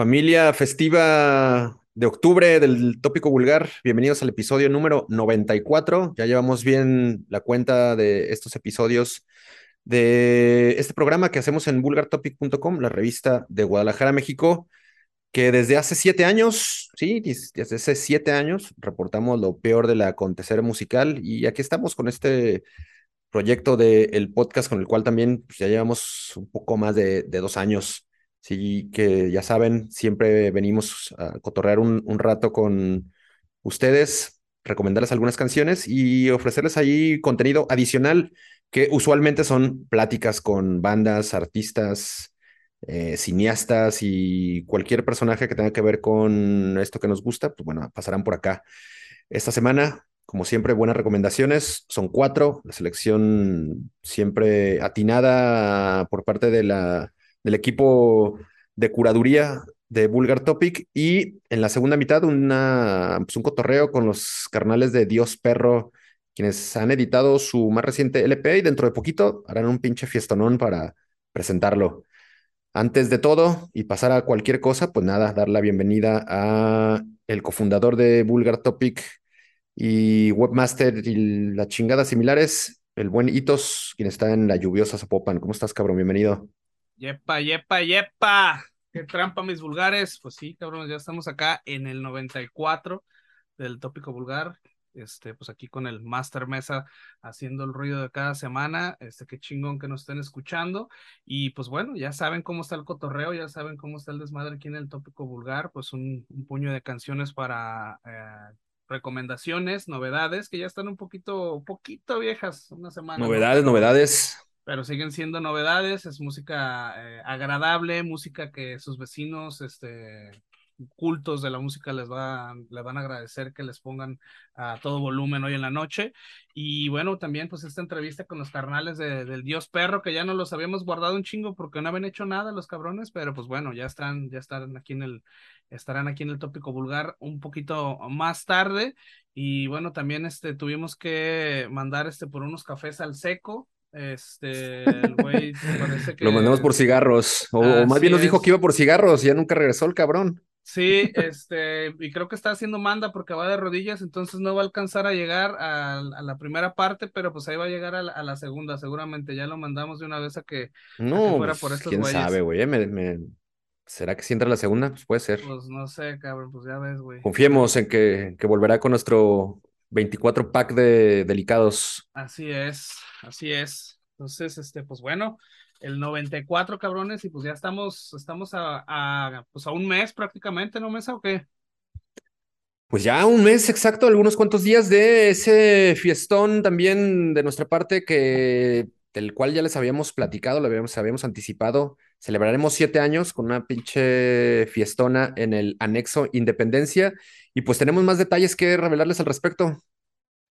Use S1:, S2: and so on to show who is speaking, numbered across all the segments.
S1: Familia festiva de octubre del tópico vulgar, bienvenidos al episodio número 94. Ya llevamos bien la cuenta de estos episodios de este programa que hacemos en vulgartopic.com, la revista de Guadalajara, México, que desde hace siete años, sí, desde hace siete años, reportamos lo peor del acontecer musical y aquí estamos con este proyecto del podcast con el cual también pues, ya llevamos un poco más de, de dos años Sí, que ya saben, siempre venimos a cotorrear un, rato con ustedes, recomendarles algunas canciones y ofrecerles ahí contenido adicional que usualmente son pláticas con bandas, artistas, eh, cineastas y cualquier personaje que tenga que ver con esto que nos gusta, pues bueno, pasarán por acá. Esta semana, como siempre, buenas recomendaciones. Son cuatro, la selección siempre atinada por parte de la del equipo de curaduría de Vulgar Topic y en la segunda mitad una, pues un cotorreo con los carnales de Dios Perro, quienes han editado su más reciente LP y dentro de poquito harán un pinche fiestonón para presentarlo. Antes de todo y pasar a cualquier cosa, pues nada, dar la bienvenida a el cofundador de Vulgar Topic y webmaster y las chingadas similares, el buen Itos, quien está en la lluviosa Zapopan. ¿Cómo estás, cabrón? Bienvenido.
S2: Yepa, yepa, yepa. Qué trampa, mis vulgares. Pues sí, cabrón, ya estamos acá en el 94 del tópico vulgar. Este, pues aquí con el Master Mesa haciendo el ruido de cada semana. Este, qué chingón que nos estén escuchando. Y pues bueno, ya saben cómo está el cotorreo, ya saben cómo está el desmadre aquí en el tópico vulgar. Pues un, puño de canciones para eh, recomendaciones, novedades que ya están un poquito, poquito viejas, una semana.
S1: Novedades, ¿no? novedades
S2: pero siguen siendo novedades, es música eh, agradable, música que sus vecinos, este, cultos de la música les, va, les van a agradecer que les pongan a todo volumen hoy en la noche. Y bueno, también pues esta entrevista con los carnales de, del Dios Perro, que ya no los habíamos guardado un chingo porque no habían hecho nada los cabrones, pero pues bueno, ya están, ya están aquí en el, estarán aquí en el tópico vulgar un poquito más tarde. Y bueno, también este, tuvimos que mandar este por unos cafés al seco, este, el güey parece que.
S1: Lo mandamos por cigarros. O, más bien nos dijo que iba por cigarros, y ya nunca regresó el cabrón.
S2: Sí, este, y creo que está haciendo manda porque va de rodillas, entonces no va a alcanzar a llegar a, la primera parte, pero pues ahí va a llegar a la, segunda, seguramente. Ya lo mandamos de una vez a que,
S1: no, fuera por pues, estos quién sabe, güey. Eh, ¿Será que si entra la segunda? Pues puede ser.
S2: Pues no sé, cabrón, pues ya ves, güey.
S1: Confiemos en que, que volverá con nuestro 24 pack de delicados.
S2: Así es, así es. Entonces, este, pues bueno, el 94 cabrones, y pues ya estamos, estamos a, pues a un mes prácticamente, ¿no, Mesa o qué?
S1: Pues ya un mes exacto, algunos cuantos días de ese fiestón también de nuestra parte que del cual ya les habíamos platicado, lo habíamos, habíamos anticipado. Celebraremos siete años con una pinche fiestona en el anexo Independencia y pues tenemos más detalles que revelarles al respecto.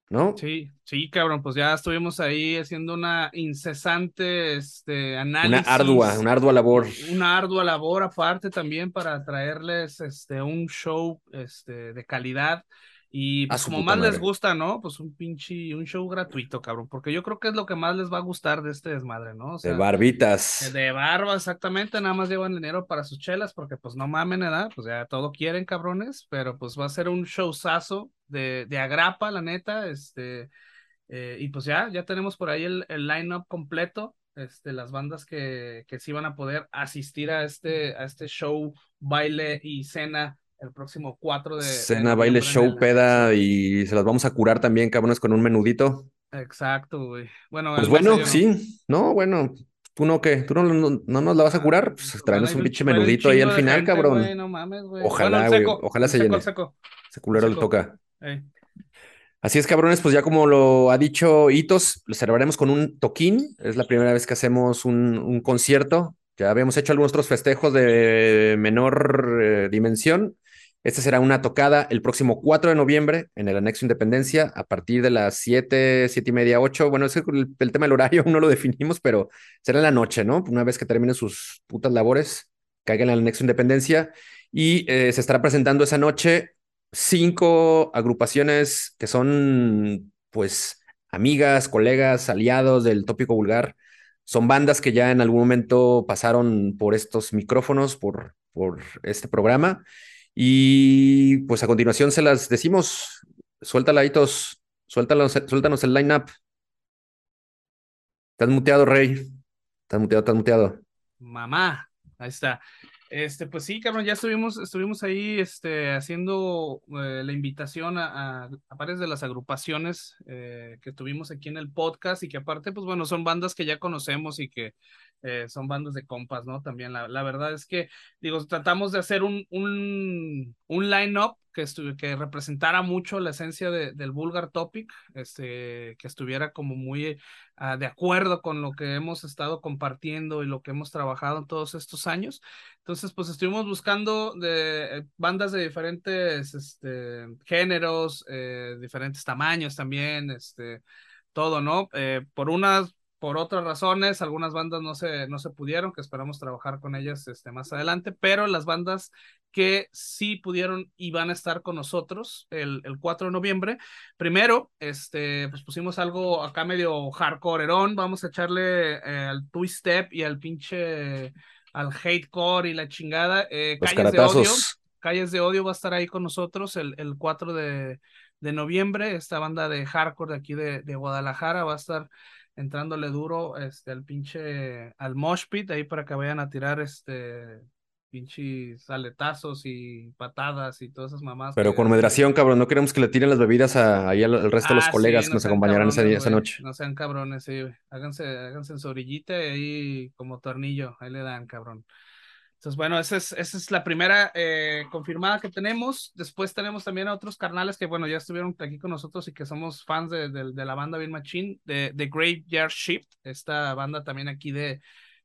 S1: ¿No?
S2: Sí, sí, cabrón, pues ya estuvimos ahí haciendo una incesante este, análisis.
S1: Una ardua, una ardua labor.
S2: Una ardua labor aparte también para traerles este, un show este, de calidad y pues, como más les gusta, ¿no? Pues un pinche, un show gratuito, cabrón, porque yo creo que es lo que más les va a gustar de este desmadre, ¿no?
S1: de barbitas.
S2: De barba, exactamente, nada más llevan dinero para sus chelas, porque pues no mamen, edad, pues ya todo quieren, cabrones, pero pues va a ser un showzazo de, de agrapa, la neta, este, eh, y pues ya, ya tenemos por ahí el, el line-up completo, este, las bandas que, que sí van a poder asistir a este, a este show, baile y cena el próximo 4 de.
S1: Cena, baile, show, peda y se las vamos a curar también, cabrones, con un menudito.
S2: Exacto, güey. Bueno,
S1: pues bueno, sí, no, bueno, tú no, ¿qué? ¿Tú no, no, nos la vas a ah, curar? Pues traemos un pinche menudito ahí al final, cabrón.
S2: no mames, güey.
S1: Ojalá, güey, ojalá se llene. Seco. Se culero le toca. Así es, cabrones, pues ya como lo ha dicho Hitos, lo celebraremos con un toquín. Es la primera vez que hacemos un, concierto. Ya habíamos hecho algunos otros festejos de menor eh, dimensión, esta será una tocada el próximo 4 de noviembre en el Anexo Independencia a partir de las 7, 7 y media, 8. Bueno, es el, el, tema del horario no lo definimos, pero será en la noche, ¿no? Una vez que terminen sus putas labores, caigan al Anexo Independencia y eh, se estará presentando esa noche cinco agrupaciones que son, pues, amigas, colegas, aliados del tópico vulgar son bandas que ya en algún momento pasaron por estos micrófonos, por, por este programa. Y pues a continuación se las decimos. Suéltala. Suéltanos, suéltanos el line-up. Estás muteado, Rey. Estás muteado, estás muteado.
S2: Mamá, ahí está. Este, pues sí, cabrón, ya estuvimos, estuvimos ahí este, haciendo eh, la invitación a, a, varias de las agrupaciones eh, que tuvimos aquí en el podcast y que aparte, pues bueno, son bandas que ya conocemos y que eh, son bandas de compas, ¿no? También la, la, verdad es que, digo, tratamos de hacer un, un, un line-up que, que representara mucho la esencia de, del Vulgar Topic, este, que estuviera como muy uh, de acuerdo con lo que hemos estado compartiendo y lo que hemos trabajado en todos estos años. Entonces, pues estuvimos buscando de eh, bandas de diferentes este, géneros, eh, diferentes tamaños también, este, todo, ¿no? Por unas por otras razones, algunas bandas no se, no se pudieron, que esperamos trabajar con ellas este, más adelante, pero las bandas que sí pudieron y van a estar con nosotros el, el 4 de noviembre. Primero, este, pues pusimos algo acá medio hardcoreerón, vamos a echarle eh, al twist step y al pinche, al hatecore y la chingada. Eh,
S1: Los
S2: Calles de Odio. Calles de Odio va a estar ahí con nosotros el, el 4 de, de noviembre, esta banda de hardcore de aquí de, de Guadalajara va a estar entrándole duro este, al pinche, al mosh pit, ahí para que vayan a tirar este pinches aletazos y patadas y todas esas mamás.
S1: Pero
S2: que-
S1: con moderación, cabrón. No queremos que le tiren las bebidas a, ahí al, al resto de los
S2: Ah,
S1: colegas
S2: sí,
S1: que
S2: no
S1: nos acompañarán esa, noche.
S2: No sean cabrones, sí, güey. Háganse, háganse en su orillita y ahí como tornillo, ahí le dan, cabrón. Entonces, bueno, esa es, esa es la primera eh, confirmada que tenemos. Después tenemos también a otros carnales que, bueno, ya estuvieron aquí con nosotros y que somos fans de, de, de la banda Bien Machine, de, de Graveyard Shift, esta banda también aquí de,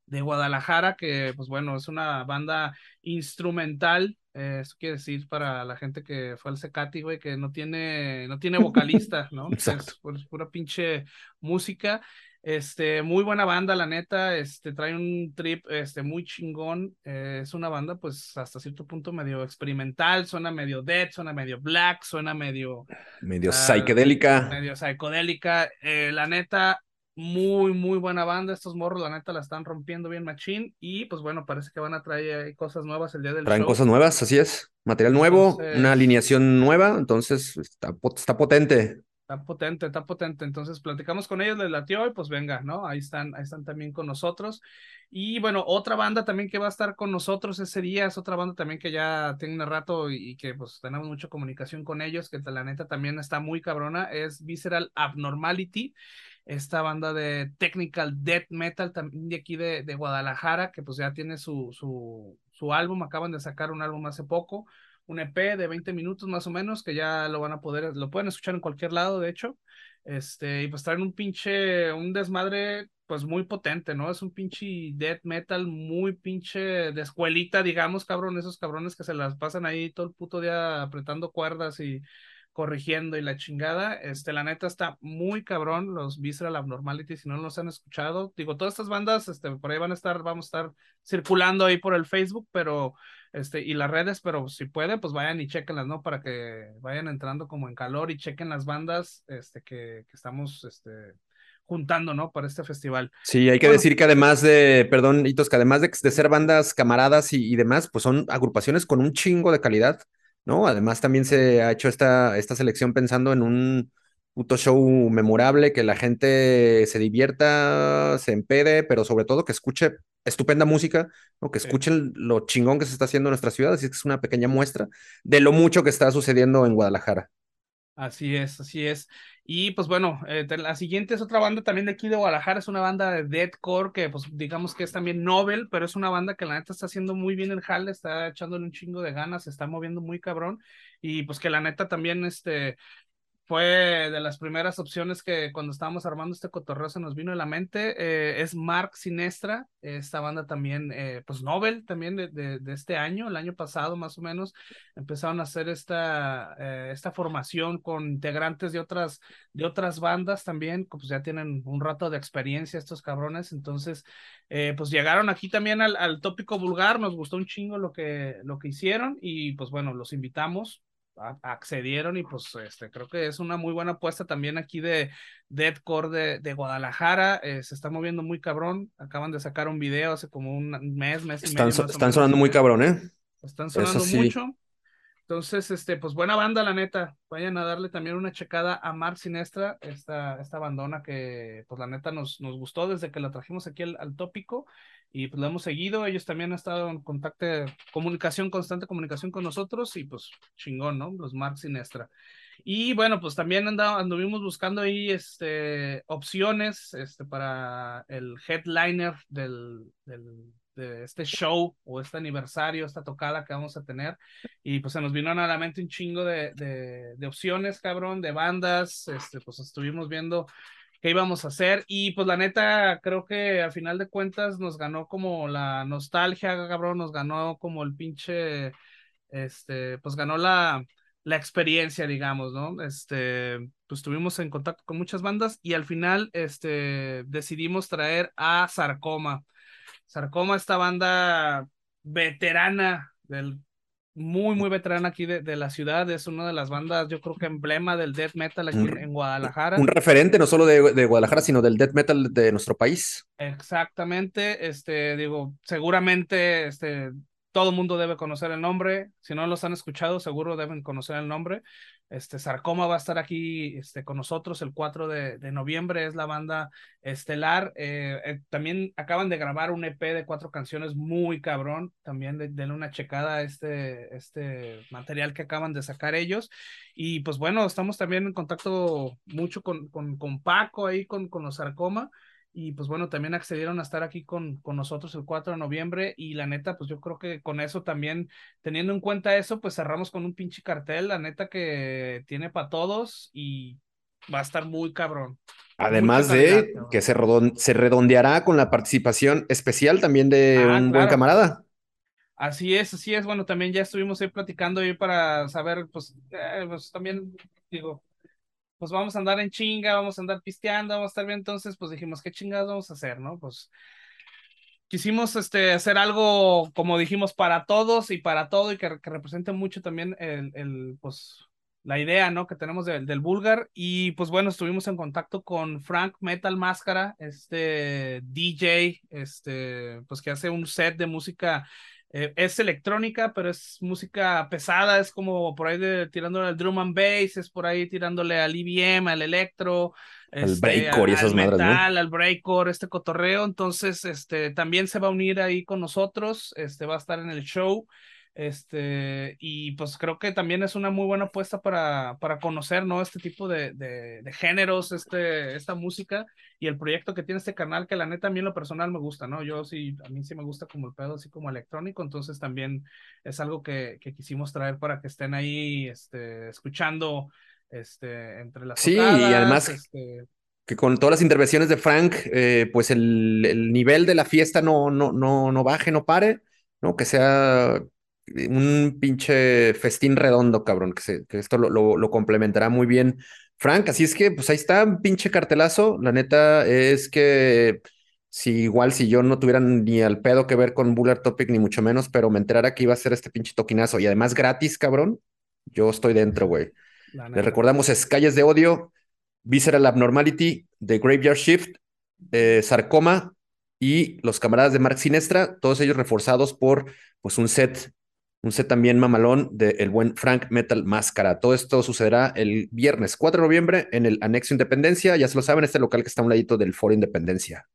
S2: de Guadalajara, que, pues bueno, es una banda instrumental. eh, eso quiere decir para la gente que fue al Secati, güey, que no tiene, no tiene vocalista, ¿no?
S1: Exacto.
S2: Es, pura pinche música. Este, muy buena banda, la neta, este, trae un trip, este, muy chingón, eh, es una banda, pues, hasta cierto punto medio experimental, suena medio dead, suena medio black, suena medio,
S1: Medio
S2: Ah,
S1: psicodélica.
S2: medio psicodélica, eh, la neta, muy, muy buena banda, estos morros, la neta, la están rompiendo bien machín, y, pues, bueno, parece que van a traer cosas nuevas el día del
S1: Traen
S2: show.
S1: cosas nuevas, así es. Material nuevo,
S2: Entonces-
S1: una alineación nueva, entonces está, está potente.
S2: Está potente, está potente. Entonces platicamos con ellos, les latió y pues venga, ¿no? Ahí están, ahí están también con nosotros. Y bueno, otra banda también que va a estar con nosotros ese día, es otra banda también que ya tiene un rato y, y que pues tenemos mucha comunicación con ellos, que la neta también está muy cabrona, es Visceral Abnormality, esta banda de technical death metal también de aquí de, de Guadalajara, que pues ya tiene su, su, su álbum, acaban de sacar un álbum hace poco un EP de 20 minutos más o menos, que ya lo van a poder, lo pueden escuchar en cualquier lado, de hecho. Este, y pues traen un pinche, un desmadre, pues muy potente, ¿no? Es un pinche death metal muy pinche de escuelita, digamos, cabrón, esos cabrones que se las pasan ahí todo el puto día apretando cuerdas y corrigiendo y la chingada. Este, la neta está muy cabrón, los Visceral Abnormality, si no los han escuchado. Digo, todas estas bandas, este, por ahí van a estar, vamos a estar circulando ahí por el Facebook, pero este, y las redes, pero si puede, pues vayan y chequenlas, ¿no? Para que vayan entrando como en calor y chequen las bandas, este, que, que estamos, este, juntando, ¿no? Para este festival.
S1: Sí, hay que
S2: Bueno.
S1: decir que además de, perdón, Hitos, que además de, de ser bandas camaradas y, y demás, pues son agrupaciones con un chingo de calidad, ¿no? Además también se ha hecho esta, esta selección pensando en un puto show memorable, que la gente se divierta, se empede, pero sobre todo que escuche estupenda música, ¿no? Que escuchen lo chingón que se está haciendo en nuestra ciudad, así que es una pequeña muestra de lo mucho que está sucediendo en Guadalajara.
S2: Así es, así es. Y pues bueno, eh, la siguiente es otra banda también de aquí de Guadalajara, es una banda de deathcore que pues digamos que es también Nobel, pero es una banda que la neta está haciendo muy bien el jale, está echándole un chingo de ganas, se está moviendo muy cabrón. Y pues que la neta también este fue de las primeras opciones que cuando estábamos armando este cotorreo se nos vino a la mente. eh, es Mark Sinestra, esta banda también, eh, pues Nobel también de, de, este año, el año pasado más o menos, empezaron a hacer esta, eh, esta formación con integrantes de otras, de otras bandas también, pues ya tienen un rato de experiencia estos cabrones, entonces eh, pues llegaron aquí también al, al tópico vulgar, nos gustó un chingo lo que, lo que hicieron y pues bueno, los invitamos accedieron y pues este, creo que es una muy buena apuesta también aquí de Deadcore de, de Guadalajara. Eh, se está moviendo muy cabrón. Acaban de sacar un video hace como un mes, mes y
S1: están, medio. están sonando muy cabrón, ¿eh?
S2: Están sonando mucho. Entonces, este, pues buena banda, la neta. Vayan a darle también una checada a Mar Sinestra, esta, esta bandona que, pues la neta, nos, nos gustó desde que la trajimos aquí al, tópico y pues la hemos seguido. Ellos también han estado en contacto, comunicación constante, comunicación con nosotros y pues chingón, ¿no? Los Mar Sinestra. Y bueno, pues también anduvimos buscando ahí este, opciones este, para el headliner del, del de este show o este aniversario, esta tocada que vamos a tener. Y pues se nos vino a la mente un chingo de, de, opciones, cabrón, de bandas. Este, pues estuvimos viendo qué íbamos a hacer. Y pues la neta, creo que al final de cuentas nos ganó como la nostalgia, cabrón, nos ganó como el pinche, este, pues ganó la, la experiencia, digamos, ¿no? Este, pues estuvimos en contacto con muchas bandas y al final, este, decidimos traer a Sarcoma. Sarcoma, esta banda veterana, del, muy, muy veterana aquí de, la ciudad, es una de las bandas, yo creo que emblema del death metal aquí en, Guadalajara.
S1: Un referente no solo de, de, Guadalajara, sino del death metal de nuestro país.
S2: Exactamente, este, digo, seguramente, este, todo el mundo debe conocer el nombre, si no los han escuchado, seguro deben conocer el nombre. Este, Sarcoma va a estar aquí este, con nosotros el 4 de, noviembre, es la banda estelar. Eh, eh, también acaban de grabar un EP de cuatro canciones muy cabrón, también denle una checada a este, este material que acaban de sacar ellos. Y pues bueno, estamos también en contacto mucho con, con, con Paco ahí, con, con los Sarcoma y pues bueno, también accedieron a estar aquí con, con nosotros el 4 de noviembre y la neta, pues yo creo que con eso también, teniendo en cuenta eso, pues cerramos con un pinche cartel, la neta que tiene para todos y va a estar muy cabrón.
S1: Además de que se, se redondeará con la participación especial también de ah, un buen camarada.
S2: Así es, así es. Bueno, también ya estuvimos ahí platicando ahí para saber, pues, eh, pues también, digo, pues vamos a andar en chinga, vamos a andar pisteando, vamos a estar bien. Entonces, pues dijimos, ¿qué chingados vamos a hacer, no? Pues quisimos este, hacer algo, como dijimos, para todos y para todo y que, represente mucho también el, el, pues, la idea, ¿no? Que tenemos del del Vulgar. Y pues bueno, estuvimos en contacto con Frank Metal Máscara, este DJ, este, pues que hace un set de música eh, es electrónica, pero es música pesada, es como por ahí de, tirándole al drum and bass, es por ahí tirándole al EBM, al electro,
S1: al este, breakcore y esas
S2: al metal, al breakcore, este cotorreo, entonces este también se va a unir ahí con nosotros, este va a estar en el show. Este, y pues creo que también es una muy buena apuesta para, para conocer, ¿no? Este tipo de, de, de, géneros, este, esta música y el proyecto que tiene este canal, que la neta a mí en lo personal me gusta, ¿no? Yo sí, a mí sí me gusta como el pedo, así como electrónico, entonces también es algo que, que quisimos traer para que estén ahí, este, escuchando, este, entre las
S1: Sí, y además... Este que con todas las intervenciones de Frank, eh, pues el, el, nivel de la fiesta no, no, no, no baje, no pare, ¿no? Que sea un pinche festín redondo, cabrón, que, que esto lo, lo, complementará muy bien Frank. Así es que, pues ahí está, un pinche cartelazo. La neta es que si igual si yo no tuviera ni al pedo que ver con Buller Topic, ni mucho menos, pero me enterara que iba a ser este pinche toquinazo y además gratis, cabrón, yo estoy dentro, güey. Le recordamos Escalles de Odio, Visceral Abnormality, The Graveyard Shift, eh, Sarcoma y los camaradas de Mark Sinestra, todos ellos reforzados por pues un set un set también mamalón del el buen Frank Metal Máscara. Todo esto sucederá el viernes 4 de noviembre en el Anexo Independencia. Ya se lo saben, este local que está a un ladito del Foro Independencia.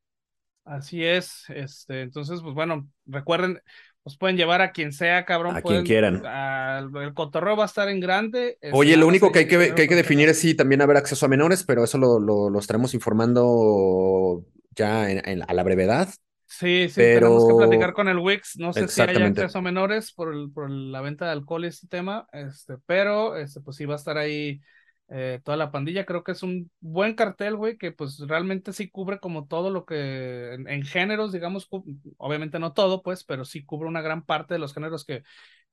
S2: Así es. Este, entonces, pues bueno, recuerden, os pueden llevar a quien sea, cabrón.
S1: A quien quieran.
S2: el cotorreo va a estar en grande.
S1: Oye, lo único que hay que, que hay que definir es si también haber acceso a menores, pero eso lo, lo, estaremos informando ya a la brevedad.
S2: Sí, sí, tenemos que platicar con el Wix. No sé si hay acceso a menores por, por la venta de alcohol y este tema, este, pero este, pues sí va a estar ahí eh, toda la pandilla. Creo que es un buen cartel, güey, que pues realmente sí cubre como todo lo que en, géneros, digamos, obviamente no todo, pues, pero sí cubre una gran parte de los géneros que,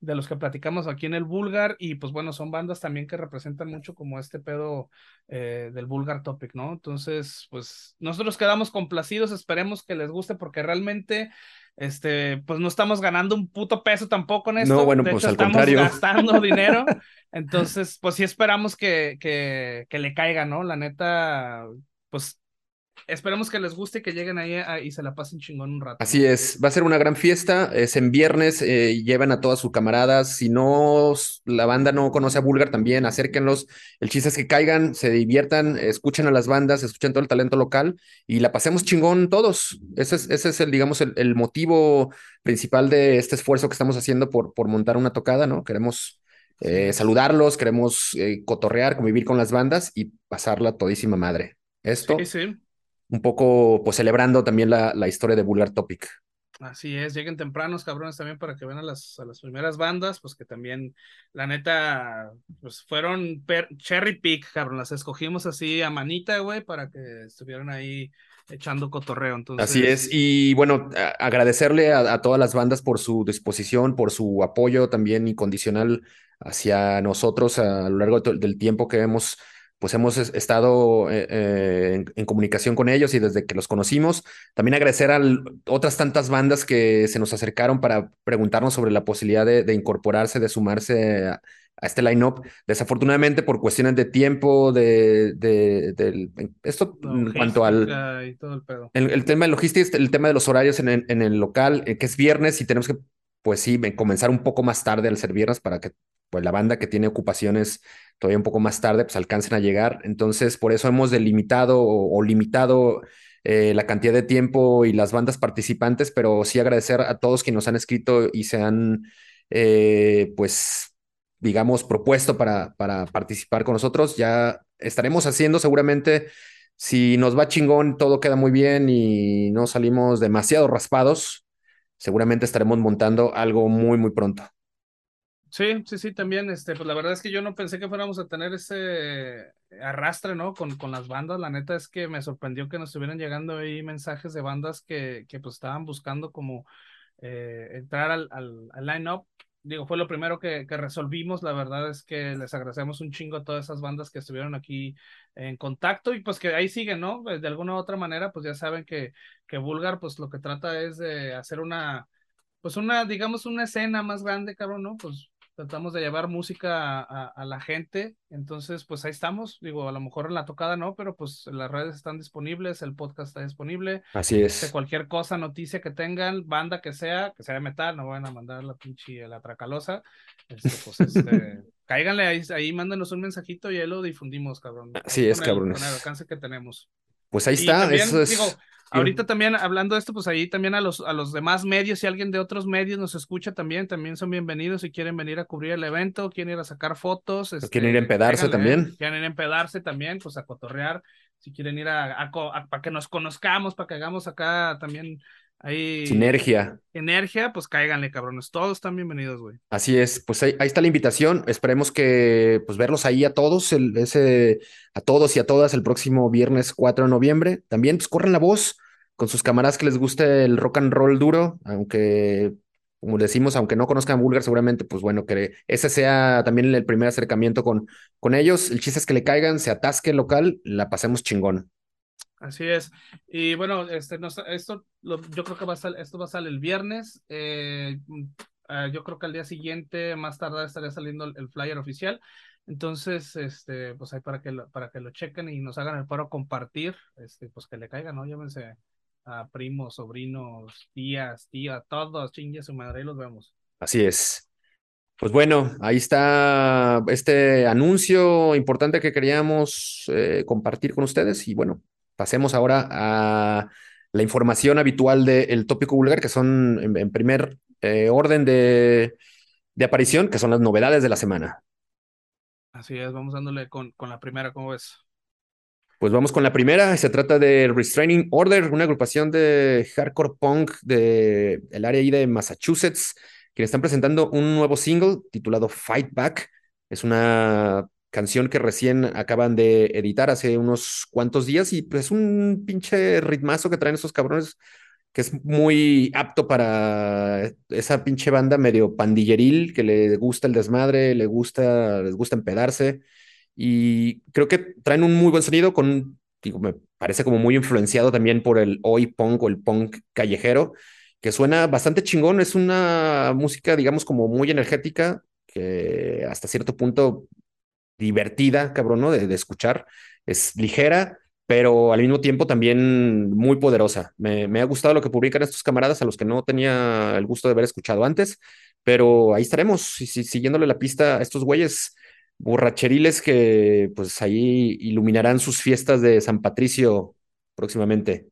S2: de los que platicamos aquí en el Vulgar y pues bueno, son bandas también que representan mucho como este pedo eh, del Vulgar Topic, ¿no? Entonces, pues nosotros quedamos complacidos, esperemos que les guste porque realmente, este, pues no estamos ganando un puto peso tampoco en esto.
S1: No, bueno, pues al
S2: estamos
S1: contrario.
S2: gastando dinero. Entonces, pues sí esperamos que, que, que le caiga, ¿no? La neta, pues esperemos que les guste y que lleguen ahí a- y se la pasen chingón un rato.
S1: Así es, va a ser una gran fiesta, es en viernes, eh, llevan a todas sus camaradas, si no, la banda no conoce a Vulgar también, acérquenlos, el chiste es que caigan, se diviertan, escuchen a las bandas, escuchen todo el talento local y la pasemos chingón todos, ese es, ese es el, digamos, el, el motivo principal de este esfuerzo que estamos haciendo por, por montar una tocada, ¿no? Queremos eh, saludarlos, queremos eh, cotorrear, convivir con las bandas y pasarla todísima madre. Esto,
S2: Sí, sí.
S1: Un poco, pues celebrando también la, la historia de Vulgar Topic.
S2: Así es, lleguen tempranos, cabrones, también para que vean a las, a las primeras bandas, pues que también, la neta, pues fueron cherry pick, cabrón, las escogimos así a manita, güey, para que estuvieran ahí echando cotorreo. Entonces,
S1: Así es, y bueno, a- agradecerle a, a todas las bandas por su disposición, por su apoyo también incondicional hacia nosotros a lo largo del tiempo que hemos, pues hemos es- estado eh, eh, en, en comunicación con ellos y desde que los conocimos. También agradecer a otras tantas bandas que se nos acercaron para preguntarnos sobre la posibilidad de, de incorporarse, de sumarse a, a este line-up. Desafortunadamente, por cuestiones de tiempo, de, esto en cuanto al...
S2: logística y todo el pedo.
S1: El, el tema de logística, el tema de los horarios en el, en el local, eh, que es viernes y tenemos que, pues sí, comenzar un poco más tarde al ser viernes para que pues, la banda que tiene ocupaciones todavía un poco más tarde, pues alcancen a llegar. Entonces, por eso hemos delimitado o, o limitado eh, la cantidad de tiempo y las bandas participantes, pero sí agradecer a todos quienes nos han escrito y se han, eh, pues, digamos, propuesto para, para participar con nosotros. Ya estaremos haciendo seguramente si nos va chingón, todo queda muy bien y no salimos demasiado raspados, seguramente estaremos montando algo muy, muy pronto.
S2: Sí, sí, sí, también, este, pues la verdad es que yo no pensé que fuéramos a tener ese arrastre, ¿no? Con, con las bandas, la neta es que me sorprendió que nos estuvieran llegando ahí mensajes de bandas que, que pues estaban buscando como eh, entrar al, al, al line-up. Digo, fue lo primero que, que resolvimos, la verdad es que les agradecemos un chingo a todas esas bandas que estuvieron aquí en contacto y pues que ahí siguen, ¿no? De alguna u otra manera, pues ya saben que, que Vulgar pues lo que trata es de hacer una, pues una, digamos, una escena más grande, cabrón, ¿no? Pues tratamos de llevar música a, a, a, la gente, entonces pues ahí estamos, digo, a lo mejor en la tocada no, pero pues las redes están disponibles, el podcast está disponible.
S1: Así es.
S2: De cualquier cosa, noticia que tengan, banda que sea, que sea de metal, no van a mandar la pinche, la tracalosa, este, pues este, cáiganle ahí, ahí, mándenos un mensajito y ahí lo difundimos, cabrón.
S1: Así es, cabrones.
S2: El, con el alcance que tenemos.
S1: Pues ahí está,
S2: también,
S1: eso es...
S2: Digo, Ahorita también hablando de esto, pues ahí también a los, a los demás medios, si alguien de otros medios nos escucha también, también son bienvenidos si quieren venir a cubrir el evento, quieren ir a sacar fotos. Este,
S1: quieren ir a empedarse también.
S2: Quieren ir a empedarse también, pues a cotorrear, si quieren ir a, a, a para que nos conozcamos, para que hagamos acá también ahí...
S1: Sinergia.
S2: Energía, pues cáiganle, cabrones, todos están bienvenidos, güey.
S1: Así es, pues ahí, ahí, está la invitación, esperemos que pues verlos ahí a todos, el, ese, a todos y a todas el próximo viernes 4 de noviembre. También pues corran la voz con sus camaradas que les guste el rock and roll duro, aunque, como decimos, aunque no conozcan Vulgar, seguramente, pues bueno, que ese sea también el primer acercamiento con, con ellos. El chiste es que le caigan, se atasque el local, la pasemos chingón.
S2: Así es. Y bueno, este, no, esto yo creo que va a salir, esto va a salir el viernes. Eh, uh, yo creo que al día siguiente, más tarde, estaría saliendo el, flyer oficial. Entonces, este, pues ahí para que lo, para que lo chequen y nos hagan el paro compartir, este, pues que le caigan, ¿no? Llámense a primos, sobrinos, tías, tías, todos, chingue su madre, y los vemos.
S1: Así es. Pues bueno, ahí está este anuncio importante que queríamos eh, compartir con ustedes y bueno, pasemos ahora a la información habitual del tópico vulgar, que son en, en primer eh, orden de, de, aparición, que son las novedades de la semana.
S2: Así es, vamos dándole con, con la primera, ¿cómo ves?
S1: Pues vamos con la primera, se trata de Restraining Order, una agrupación de hardcore punk del el área ahí de Massachusetts, que están presentando un nuevo single titulado Fight Back. Es una canción que recién acaban de editar hace unos cuantos días y pues un pinche ritmazo que traen esos cabrones que es muy apto para esa pinche banda medio pandilleril que le gusta el desmadre, le gusta, les gusta empedarse. Y creo que traen un muy buen sonido con, me parece como muy influenciado también por el oi punk o el punk callejero, que suena bastante chingón. Es una música, digamos, como muy energética, que hasta cierto punto divertida, cabrón, ¿no? De, escuchar. Es ligera, pero al mismo tiempo también muy poderosa. Me, ha gustado lo que publican estos camaradas a los que no tenía el gusto de haber escuchado antes, pero ahí estaremos, siguiéndole la pista a estos güeyes borracheriles que pues ahí iluminarán sus fiestas de San Patricio próximamente.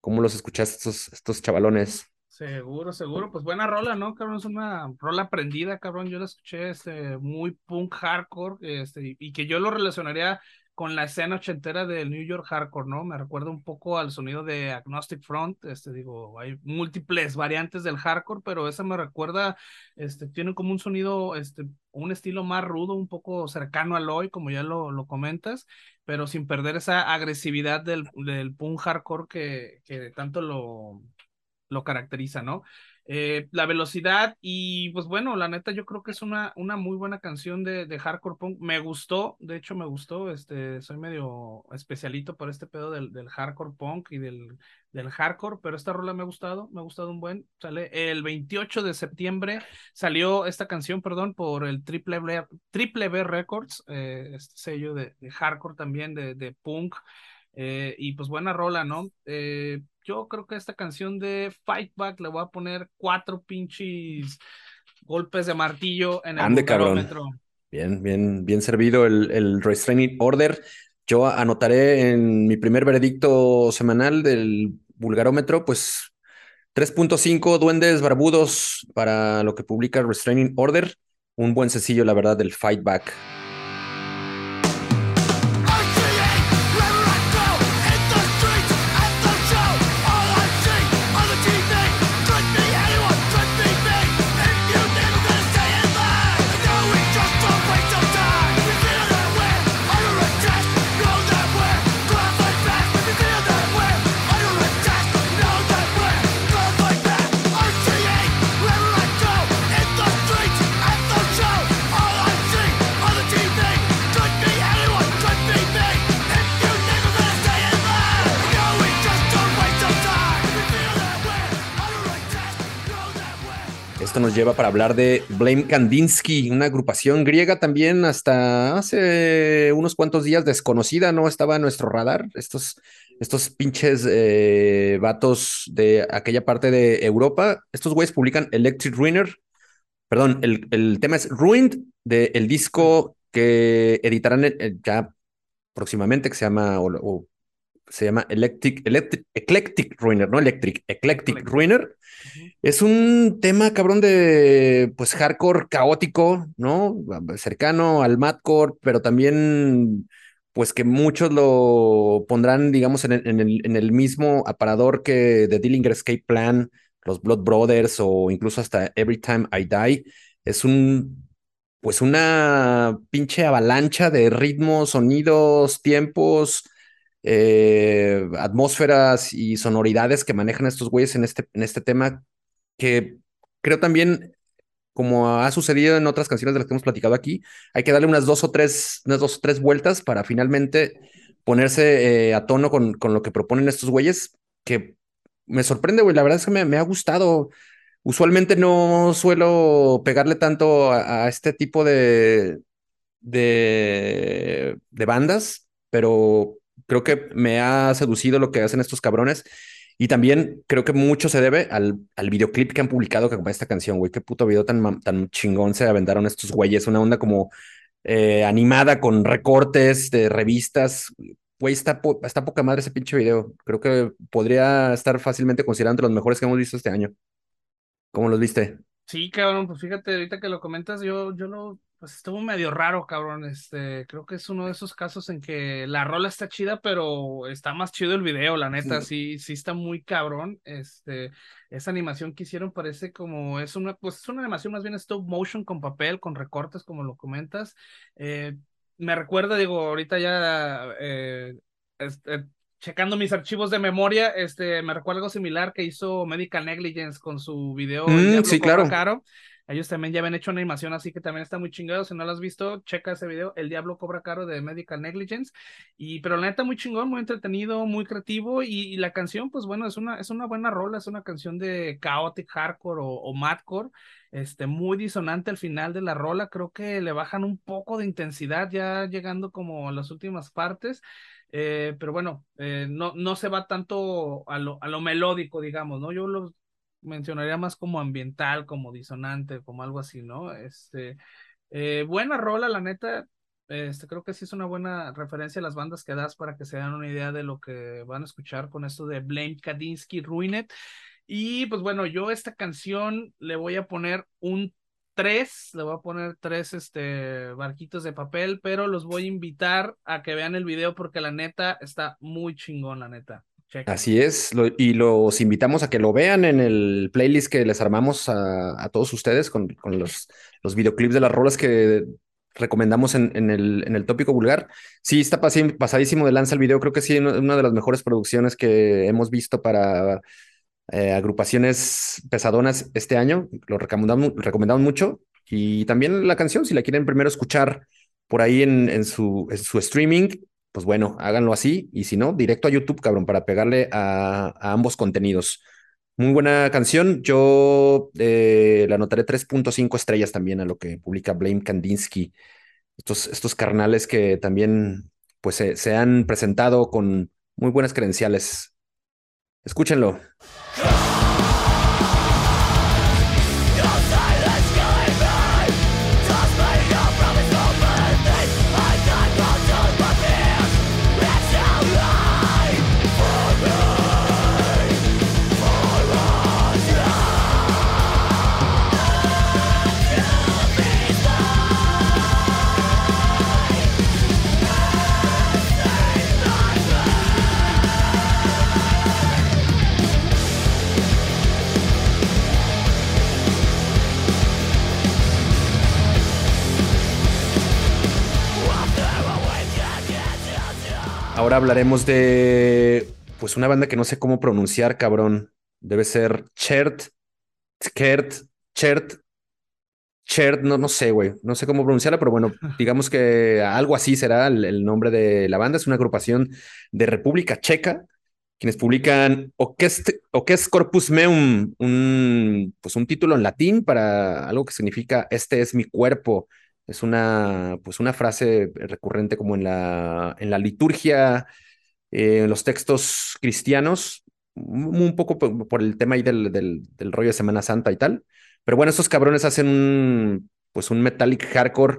S1: ¿Cómo los escuchaste estos, estos chavalones?
S2: Seguro, seguro, pues buena rola, ¿no, cabrón? Es una rola aprendida, cabrón. Yo la escuché este, muy punk hardcore, este, y que yo lo relacionaría con la escena ochentera del New York Hardcore, ¿no? Me recuerda un poco al sonido de Agnostic Front, este, digo, hay múltiples variantes del hardcore, pero esa me recuerda, este, tiene como un sonido, este, un estilo más rudo, un poco cercano al hoy, como ya lo, lo comentas, pero sin perder esa agresividad del, del punk hardcore que, que tanto lo, lo caracteriza, ¿no? Eh, la velocidad y pues bueno, la neta yo creo que es una, una muy buena canción de, de, hardcore punk. Me gustó, de hecho me gustó, este, soy medio especialito por este pedo del, del hardcore punk y del, del hardcore, pero esta rola me ha gustado, me ha gustado un buen. Sale el 28 de septiembre, salió esta canción, perdón, por el Triple B, Triple B Records, eh, este sello de, de, hardcore también, de, de punk. Eh, y pues buena rola, ¿no? Eh, yo creo que esta canción de Fight Back le voy a poner cuatro pinches golpes de martillo en el
S1: Ande, cabrón. Bien, bien, bien servido el, el restraining order. Yo anotaré en mi primer veredicto semanal del vulgarómetro, pues 3.5 duendes barbudos para lo que publica Restraining Order. Un buen sencillo, la verdad, del Fight Back. Nos lleva para hablar de Blame Kandinsky, una agrupación griega también hasta hace unos cuantos días desconocida, no estaba en nuestro radar. Estos, estos pinches eh, vatos de aquella parte de Europa, estos güeyes publican Electric Ruiner, perdón, el, el tema es Ruined, del el disco que editarán ya próximamente, que se llama, o, se llama Electric, Electric, Eclectic Ruiner, no Electric, Eclectic, Ruiner. Es un tema, cabrón, de pues hardcore caótico, ¿no? Cercano al madcore, pero también pues que muchos lo pondrán, digamos, en el, en el, en el mismo aparador que The Dillinger Escape Plan, los Blood Brothers o incluso hasta Every Time I Die. Es un, pues una pinche avalancha de ritmos, sonidos, tiempos, eh, atmósferas y sonoridades que manejan estos güeyes en este, en este tema, que creo también, como ha sucedido en otras canciones de las que hemos platicado aquí, hay que darle unas dos o tres, unas dos o tres vueltas para finalmente ponerse eh, a tono con, con, lo que proponen estos güeyes, que me sorprende, güey, la verdad es que me, me ha gustado. Usualmente no suelo pegarle tanto a, a este tipo de, de, de bandas, pero creo que me ha seducido lo que hacen estos cabrones. Y también creo que mucho se debe al, al videoclip que han publicado que acompaña esta canción, güey. Qué puto video tan, tan chingón se aventaron estos güeyes. Una onda como eh, animada con recortes de revistas. Güey, está, está poca madre ese pinche video. Creo que podría estar fácilmente considerado entre los mejores que hemos visto este año. ¿Cómo los viste?
S2: Sí, cabrón, pues fíjate, ahorita que lo comentas, yo, yo lo pues estuvo medio raro, cabrón. Este, creo que es uno de esos casos en que la rola está chida, pero está más chido el video, la neta, sí, sí, está muy cabrón. Este, esa animación que hicieron parece como es una, pues es una animación más bien stop motion con papel, con recortes, como lo comentas. Eh, me recuerda, digo, ahorita ya eh, este, checando mis archivos de memoria, este, me recuerda algo similar que hizo Medical Negligence con su video.
S1: Mm, sí, claro.
S2: Caro. Ellos también ya habían hecho una animación así que también está muy chingado. Si no lo has visto, checa ese video, El Diablo Cobra Caro de Medical Negligence. Y, pero la neta, muy chingón, muy entretenido, muy creativo. Y, la canción, pues bueno, es una, es una buena rola, es una canción de chaotic hardcore o, o madcore. Este, muy disonante al final de la rola. Creo que le bajan un poco de intensidad ya llegando como a las últimas partes. Eh, pero bueno, eh, no, no se va tanto a lo, a lo melódico, digamos, ¿no? Yo lo mencionaría más como ambiental, como disonante, como algo así, ¿no? Este, eh, buena rola, la neta. Este, creo que sí es una buena referencia a las bandas que das para que se den una idea de lo que van a escuchar con esto de Blame Kadinsky Ruined. Y pues bueno, yo esta canción le voy a poner un tres, le voy a poner tres este, barquitos de papel, pero los voy a invitar a que vean el video porque la neta está muy chingón, la neta.
S1: Así es, y los invitamos a que lo vean en el playlist que les armamos a, todos ustedes con, con, los, los videoclips de las rolas que recomendamos en, en, el, en el tópico vulgar. Sí, está pasadísimo de lanza el video, creo que sí, una de las mejores producciones que hemos visto para eh, agrupaciones pesadonas este año. Lo recomendamos, recomendamos mucho. Y también la canción, si la quieren primero escuchar por ahí en, en, su, en su streaming, pues bueno, háganlo así. Y si no, directo a YouTube, cabrón, para pegarle a, ambos contenidos. Muy buena canción. Yo eh, la anotaré 3.5 estrellas también a lo que publica Blame Kandinsky. Estos, estos carnales que también pues se han presentado con muy buenas credenciales. Escúchenlo. Hablaremos de, pues, una banda que no sé cómo pronunciar, cabrón. Debe ser Chert, Skert, Chert, Chert, no, no sé, güey. No sé cómo pronunciarla, pero bueno, digamos que algo así será el, nombre de la banda. Es una agrupación de República Checa, quienes publican Oquest, Corpus Meum, un, pues un título en latín para algo que significa Este es mi cuerpo. Es una, pues una frase recurrente como en la, en la liturgia, eh, en los textos cristianos, un poco por, el tema ahí del, del, rollo de Semana Santa y tal. Pero bueno, estos cabrones hacen un, pues un metallic hardcore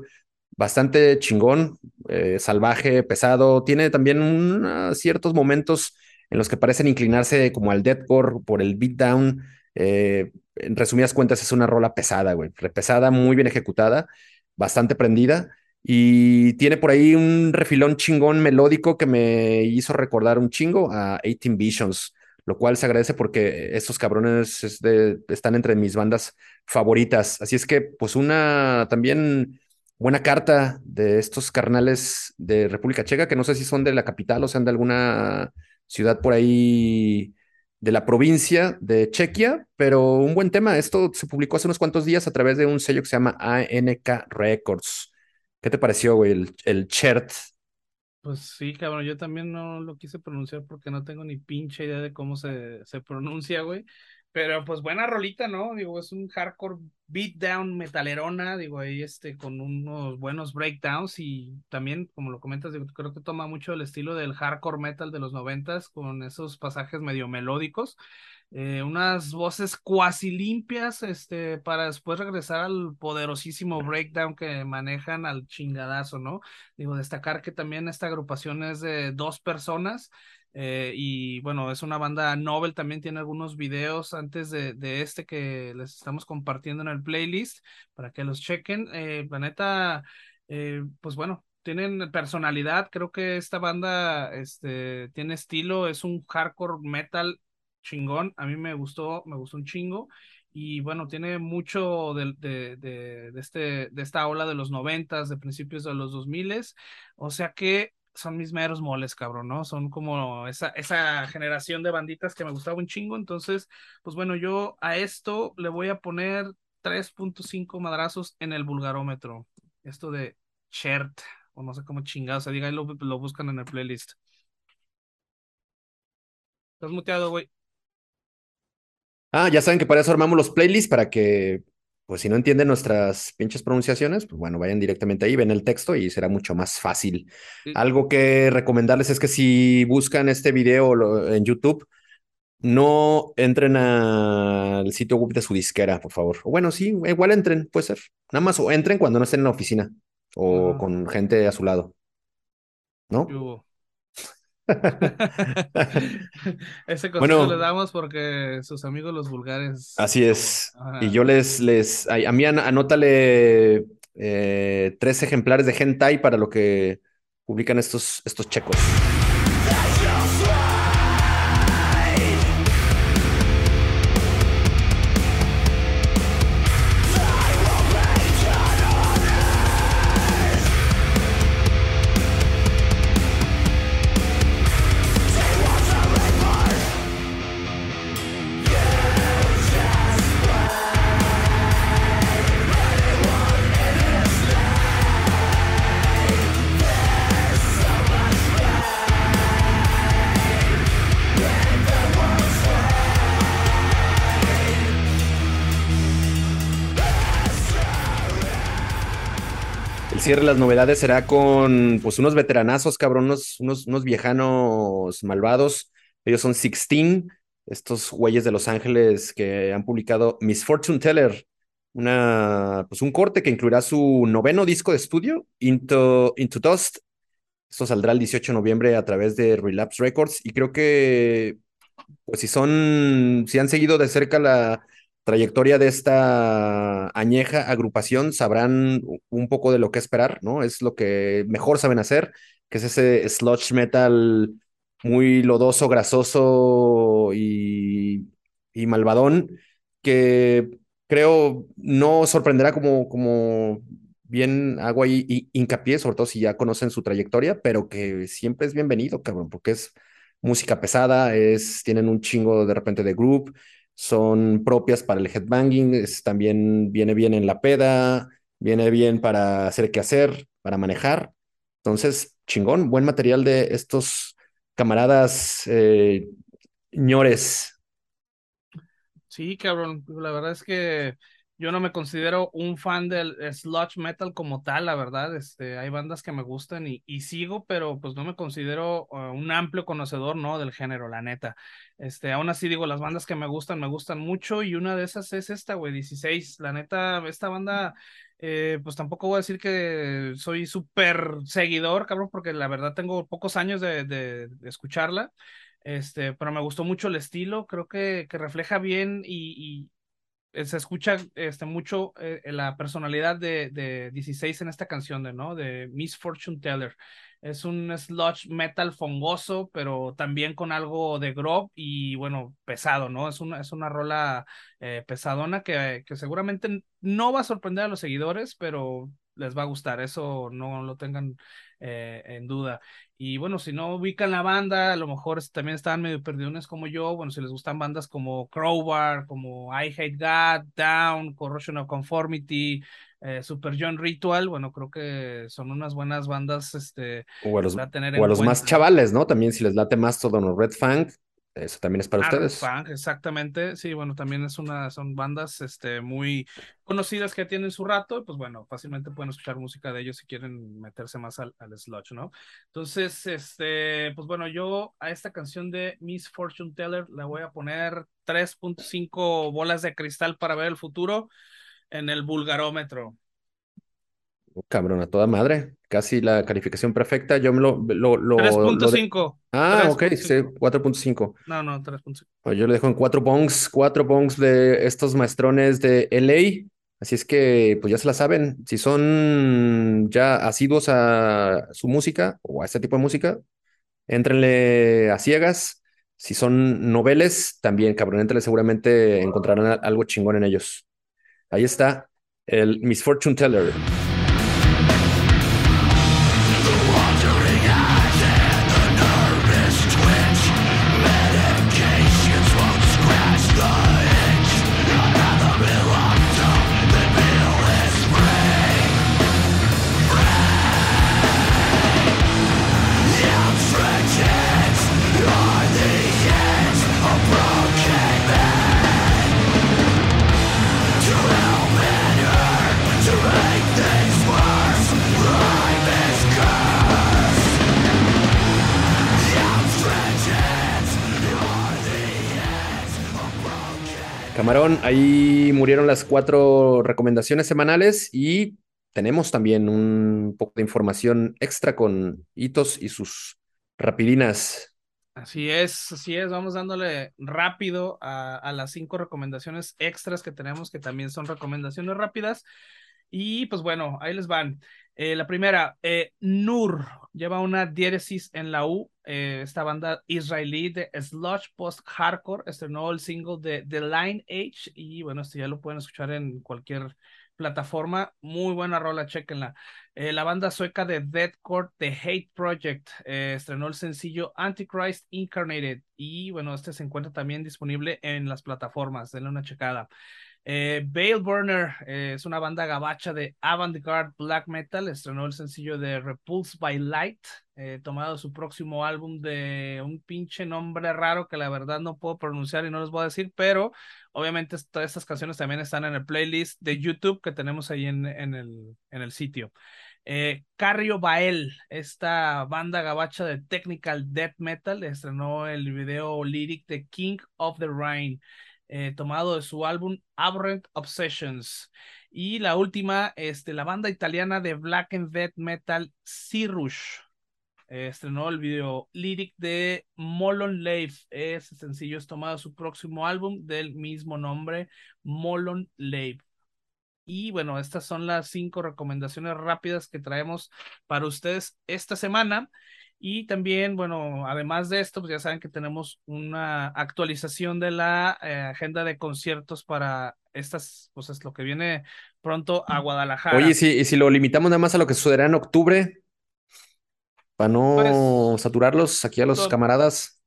S1: bastante chingón, eh, salvaje, pesado. Tiene también ciertos momentos en los que parecen inclinarse como al deathcore por el beatdown. Eh, en resumidas cuentas, es una rola pesada, güey, pesada, muy bien ejecutada bastante prendida. Y tiene por ahí un refilón chingón melódico que me hizo recordar un chingo a 18 Visions, lo cual se agradece porque estos cabrones están entre mis bandas favoritas. Así es que, pues, una también buena carta de estos carnales de República Checa, que no sé si son de la capital o sean de alguna ciudad por ahí de la provincia de Chequia, pero un buen tema. Esto se publicó hace unos cuantos días a través de un sello que se llama ANK Records. ¿Qué te pareció, güey, el, el Chert?
S2: Pues sí, cabrón, yo también no lo quise pronunciar porque no tengo ni pinche idea de cómo se, se pronuncia, güey. Pero pues buena rolita, ¿no? Digo, es un hardcore beatdown metalerona, digo, ahí este, con unos buenos breakdowns y también, como lo comentas, digo, creo que toma mucho el estilo del hardcore metal de los noventas con esos pasajes medio melódicos. Eh, unas voces cuasi limpias, este, para después regresar al poderosísimo breakdown que manejan al chingadazo, ¿no? Digo, destacar que también esta agrupación es de dos personas, eh, y bueno, es una banda Nobel, también tiene algunos videos antes de, de, este que les estamos compartiendo en el playlist para que los chequen. Eh, la eh, pues bueno, tienen personalidad, creo que esta banda este, tiene estilo, es un hardcore metal chingón, a mí me gustó, me gustó un chingo. Y bueno, tiene mucho de, de, de, de este, de esta ola de los noventas, de principios de los dos miles. O sea que son mis meros moles, cabrón, ¿no? Son como esa, esa generación de banditas que me gustaba un chingo. Entonces, pues bueno, yo a esto le voy a poner 3.5 madrazos en el vulgarómetro. Esto de Chert, o no sé cómo chingado se diga, y lo, lo buscan en el playlist. Estás muteado, güey.
S1: Ah, ya saben que para eso armamos los playlists, para que, pues si no entienden nuestras pinches pronunciaciones, pues bueno, vayan directamente ahí, ven el texto y será mucho más fácil. Algo que recomendarles es que si buscan este video en YouTube, no entren al sitio web de su disquera, por favor. O bueno, sí, igual entren, puede ser. Nada más o entren cuando no estén en la oficina o
S2: Ajá.
S1: con gente a su lado, ¿no?
S2: Ese consejo
S1: Bueno.
S2: le damos porque sus amigos los vulgares.
S1: Así es.
S2: Ajá.
S1: Y yo les, les, a, a mí an- anótale eh, tres ejemplares de hentai para lo que publican estos, estos checos. Cierre las novedades será con pues unos veteranazos, cabrón, unos, unos, viejanos malvados. Ellos son Sixteen, estos güeyes de Los Ángeles que han publicado Miss Fortune Teller, una, pues un corte que incluirá su noveno disco de estudio, Into, Into Dust. Esto saldrá el 18 de noviembre a través de Relapse Records. Y creo que, pues si son, si han seguido de cerca la trayectoria de esta añeja agrupación, sabrán un poco de lo que esperar, ¿no? Es lo que mejor saben hacer, que es ese sludge metal muy lodoso, grasoso y, y malvadón, que creo no sorprenderá como, como bien hago ahí hi- hincapié, sobre todo si ya conocen su trayectoria, pero que siempre es bienvenido, cabrón, porque es música pesada, es, tienen un chingo de repente de group, son propias para el headbanging, también viene bien en la peda, viene bien para hacer qué hacer, para manejar. Entonces, chingón, buen material de estos camaradas eh, ñores.
S2: Sí, cabrón. La verdad es que yo no me considero un fan del sludge metal como tal, la verdad. Este, hay bandas que me gustan y, y sigo, pero pues no me considero uh, un amplio conocedor, ¿no? Del género, la neta. Este, aún así digo, las bandas que me gustan, me gustan mucho y una de esas es esta, güey, 16. La neta, esta banda, eh, pues tampoco voy a decir que soy súper seguidor, cabrón, porque la verdad tengo pocos años de, de, escucharla. Este, pero me gustó mucho el estilo, creo que, que refleja bien y se escucha este, mucho eh, la personalidad de, de 16 en esta canción, de, ¿no? De Miss Fortune Teller. Es un sludge metal fongoso, pero también con algo de grob y bueno, pesado, ¿no? Es una, es una rola eh, pesadona que, que seguramente no va a sorprender a los seguidores, pero les va a gustar, eso no lo tengan eh, en duda. Y bueno, si no ubican la banda, a lo mejor también estaban medio perdidones como yo. Bueno, si les gustan bandas como Crowbar, como I Hate God, Down, Corrosion of Conformity, eh, Super John Ritual, bueno, creo que son unas buenas bandas este,
S1: O a los,
S2: para tener
S1: o
S2: en
S1: a los más chavales, ¿no? También si les late más todo no Red Fang, eso también es para ustedes.
S2: Exactamente. Sí, bueno, también es una, son bandas este, muy conocidas que tienen su rato, y pues bueno, fácilmente pueden escuchar música de ellos si quieren meterse más al, al sludge, ¿no? Entonces, este, pues bueno, yo a esta canción de Miss Fortune Teller le voy a poner 3.5 bolas de cristal para ver el futuro en el vulgarómetro.
S1: Cabrón, a toda madre. Casi la calificación perfecta. Yo me lo, lo, lo, lo de-
S2: 3.5.
S1: Ah, ok, sí,
S2: 3.5.
S1: 4.5.
S2: No, no, 3.5.
S1: Pues yo le dejo en cuatro bongs, cuatro bongs de estos maestrones de LA. Así es que, pues ya se la saben. Si son ya asiduos a su música o a este tipo de música, éntrenle a ciegas. Si son noveles, también, cabrón, éntrenle, seguramente encontrarán algo chingón en ellos. Ahí está el Miss Fortune Teller. Ahí murieron las cuatro recomendaciones semanales y tenemos también un poco de información extra con hitos y sus rapidinas.
S2: Así es, así es, vamos dándole rápido a, las cinco recomendaciones extras que tenemos, que también son recomendaciones rápidas. Y pues bueno, ahí les van. Eh, la primera, eh, Nur, lleva una diéresis en la U. Eh, esta banda israelí de sludge post-hardcore estrenó el single de The Line Age y bueno, esto ya lo pueden escuchar en cualquier plataforma. Muy buena rola, chequenla. la banda sueca de Deathcore, The Hate Project, estrenó el sencillo Antichrist Incarnated y bueno, este se encuentra también disponible en las plataformas. Denle una checada. Eh, Bale Burner eh, es una banda gabacha de avant-garde black metal. Estrenó el sencillo de Repulse by Light, eh, tomado su próximo álbum de un pinche nombre raro que la verdad no puedo pronunciar y no les voy a decir, pero obviamente todas estas canciones también están en el playlist de YouTube que tenemos ahí en, en, el, en el sitio. Eh, Carrio Bael, esta banda gabacha de technical death metal, estrenó el video lyric de King of the Rain. Eh, tomado de su álbum Aberrant Obsessions. Y la última, este, la banda italiana de Black and Death Metal, Sirush. Eh, estrenó el video lyric de Molon Lave. Ese sencillo es tomado de su próximo álbum del mismo nombre, Molon Lave. Y bueno, estas son las cinco recomendaciones rápidas que traemos para ustedes esta semana. Y también, bueno, además de esto, pues ya saben que tenemos una actualización de la eh, agenda de conciertos para estas, pues es lo que viene pronto a Guadalajara.
S1: Oye, si, y si lo limitamos nada más a lo que sucederá en octubre, para no pues, saturarlos aquí a los camaradas.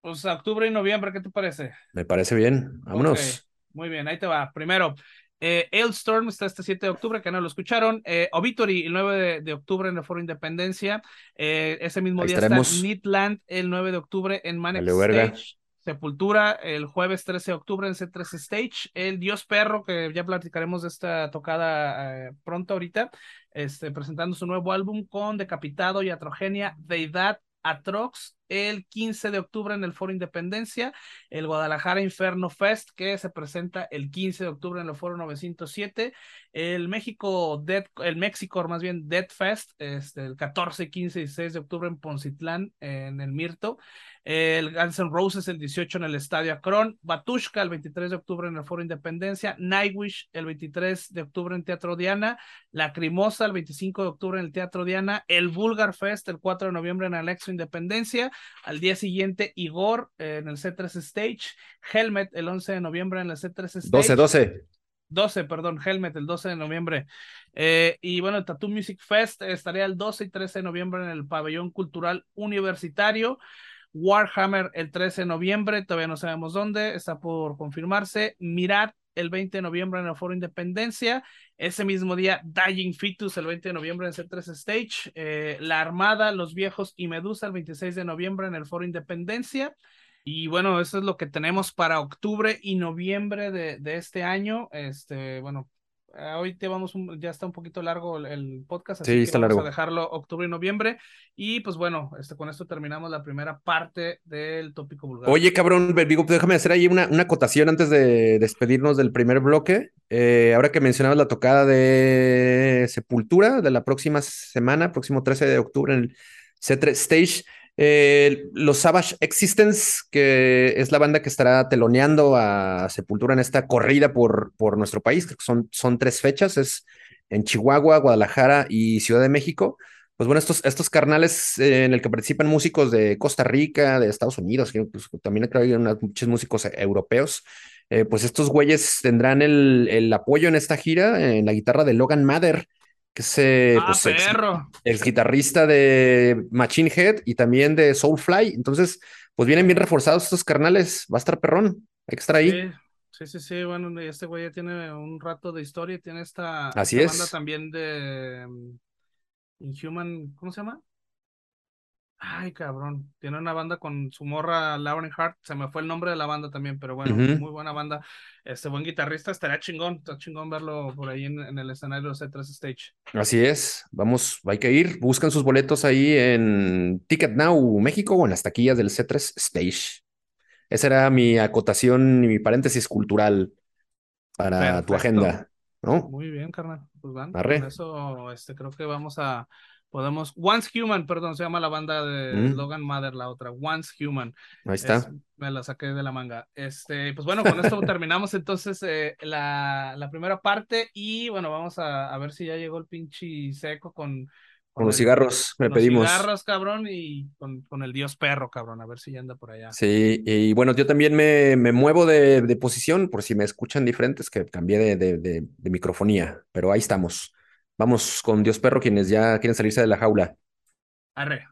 S2: Pues octubre y noviembre, ¿qué te parece?
S1: Me parece bien, vámonos.
S2: Muy bien, ahí te va. Primero, eh, Storm está este 7 de octubre, que no lo escucharon. Eh, Obituary, el 9 de, octubre en el Foro Independencia. Eh, ese mismo día está Nitland, el 9 de octubre en Manic Stage. Sepultura, el jueves 13 de octubre en C3 Stage. El Dios Perro, que ya platicaremos de esta tocada eh, pronto ahorita, este, presentando su nuevo álbum con Decapitado y Atrogenia, Deidad Atrox el 15 de octubre en el Foro Independencia, el Guadalajara Inferno Fest que se presenta el 15 de octubre en el Foro 907, el México Dead, el México más bien Dead Fest, este, el 14, 15 y 16 de octubre en Poncitlán, en el Mirto, el Guns N' Roses el 18 en el Estadio Akron, Batushka el 23 de octubre en el Foro Independencia, Nightwish el 23 de octubre en Teatro Diana, Lacrimosa el 25 de octubre en el Teatro Diana, el Vulgar Fest el 4 de noviembre en Alexo Independencia, al día siguiente Igor eh, en el C3 Stage, Helmet el 11 de noviembre en el C3 Stage.
S1: 12, 12.
S2: 12, perdón, Helmet el 12 de noviembre. Eh, y bueno, el Tattoo Music Fest estaría el 12 y 13 de noviembre en el Pabellón Cultural Universitario. Warhammer el 13 de noviembre, todavía no sabemos dónde, está por confirmarse. Mirad el 20 de noviembre en el Foro Independencia. Ese mismo día, Dying Fetus el 20 de noviembre en C3 Stage. Eh, La Armada, Los Viejos y Medusa el 26 de noviembre en el Foro Independencia. Y bueno, eso es lo que tenemos para octubre y noviembre de, de este año. Este, bueno, hoy te vamos, ya está un poquito largo el, podcast, así que vamos a dejarlo octubre y noviembre. Y pues bueno, este, con esto terminamos la primera parte del tópico vulgar.
S1: Oye, cabrón, déjame hacer ahí una, una acotación antes de despedirnos del primer bloque. Eh, ahora que mencionabas la tocada de Sepultura de la próxima semana, próximo 13 de octubre en el C3 Stage. Eh, los Savage Existence, que es la banda que estará teloneando a Sepultura en esta corrida por, por nuestro país, que son, son tres fechas, es en Chihuahua, Guadalajara y Ciudad de México. Pues bueno, estos, estos carnales eh, en el que participan músicos de Costa Rica, de Estados Unidos, pues, también creo que hay muchos músicos europeos, eh, pues estos güeyes tendrán el, el, apoyo en esta gira en la guitarra de Logan Mather, que es eh,
S2: ah, pues,
S1: ex, guitarrista de Machine Head y también de Soulfly. Entonces, pues vienen bien reforzados estos carnales. Va a estar perrón. Hay que estar ahí.
S2: Sí, sí, sí. Bueno, este güey ya tiene un rato de historia. Tiene esta,
S1: Así
S2: banda también de mm, Inhuman. ¿Cómo se llama? Ay, cabrón. Tiene una banda con su morra Lauren Hart. Se me fue el nombre de la banda también, pero bueno, muy buena banda. Este buen guitarrista, estaría chingón. Está chingón verlo por ahí en, el escenario C3 Stage.
S1: Así es. Vamos, hay que ir. Buscan sus boletos ahí en Ticket Now México o en las taquillas del C3 Stage. Esa era mi acotación y mi paréntesis cultural. para tu agenda, ¿no?
S2: Muy bien, carnal. Pues van,
S1: Arre.
S2: con eso este, creo que vamos a, podemos, Once Human, perdón, se llama la banda de
S1: Mm.
S2: Logan Mother, la otra, Once Human.
S1: Ahí está.
S2: Es- me la saqué de la manga. Este, pues bueno, con esto terminamos entonces eh, la, la primera parte y bueno, vamos a, a ver si ya llegó el pinche seco con,
S1: Con los
S2: el-
S1: cigarros, me
S2: con los
S1: pedimos.
S2: cigarros, cabrón, y con, con el dios perro, cabrón, a ver si ya anda por allá.
S1: Sí, y bueno, yo también me, me muevo de, de posición, por si me escuchan diferentes, que cambié de, de, de- de microfonía, pero ahí estamos. Vamos con Dios Perro, quienes ya quieren salirse de la jaula,
S2: Arre,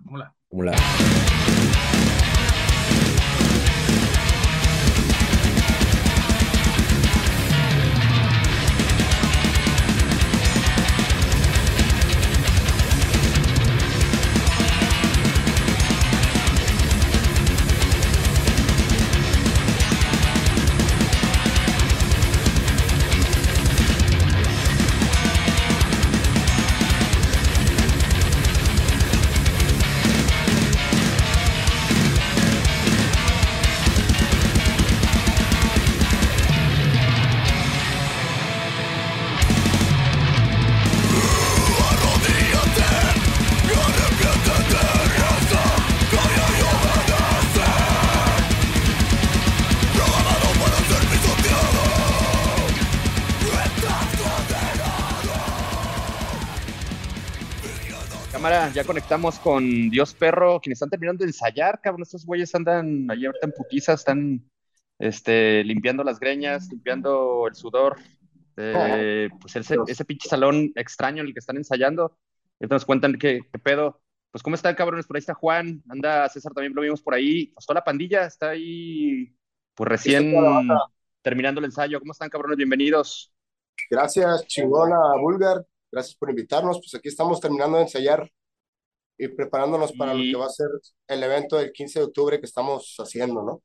S1: ya conectamos con Dios Perro, quienes están terminando de ensayar, cabrón. Estos güeyes andan ahí ahorita en putiza, están este, limpiando las greñas, limpiando el sudor. eh, pues ese, ese pinche salón extraño en el que están ensayando. Ahorita nos cuentan qué, qué pedo. Pues, ¿cómo están, cabrones? Por ahí está Juan, anda César, también lo vimos por ahí. Pues toda la pandilla está ahí, pues recién terminando el ensayo. ¿Cómo están, cabrones? Bienvenidos.
S3: Gracias, chingona Bulgar. Gracias por invitarnos. Pues aquí estamos terminando de ensayar y preparándonos para lo
S1: Y-
S3: que va a ser el evento del 15 de octubre que estamos haciendo, ¿no?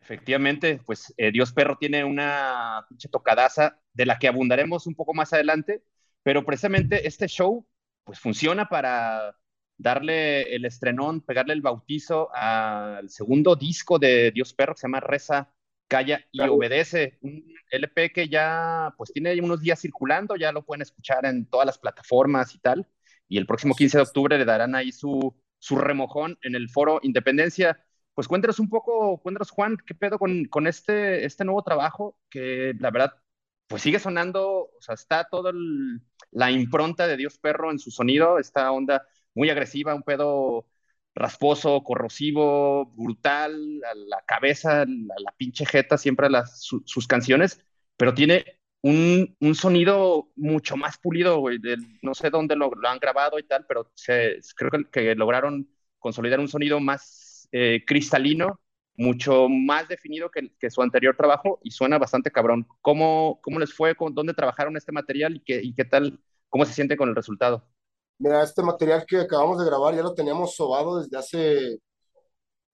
S1: Efectivamente, pues eh, Dios Perro tiene una pinche tocadaza de la que abundaremos un poco más adelante, pero precisamente este show pues funciona para darle el estrenón, pegarle el bautizo al segundo disco de Dios Perro que se llama Reza, Calla y
S3: Claro.
S1: Obedece, un LP que ya pues tiene unos días circulando, ya lo pueden escuchar en todas las plataformas y tal, y el próximo 15 de octubre le darán ahí su, su remojón en el foro Independencia. Pues cuéntanos un poco, cuéntanos Juan, qué pedo con, con este, este nuevo trabajo que la verdad, pues sigue sonando, o sea, está toda la impronta de Dios Perro en su sonido, esta onda muy agresiva, un pedo rasposo, corrosivo, brutal, a la cabeza, a la pinche jeta, siempre las, su- sus canciones, pero tiene un, un sonido mucho más pulido, güey. del- no sé dónde lo, lo han grabado y tal, pero se- creo que, que lograron consolidar un sonido más eh, cristalino, mucho más definido que, que su anterior trabajo y suena bastante cabrón. ¿Cómo, cómo les fue? ¿Con, ¿Dónde trabajaron este material y qué, y qué tal? ¿Cómo se siente con el resultado?
S3: Mira, este material que acabamos de grabar ya lo teníamos sobado desde hace,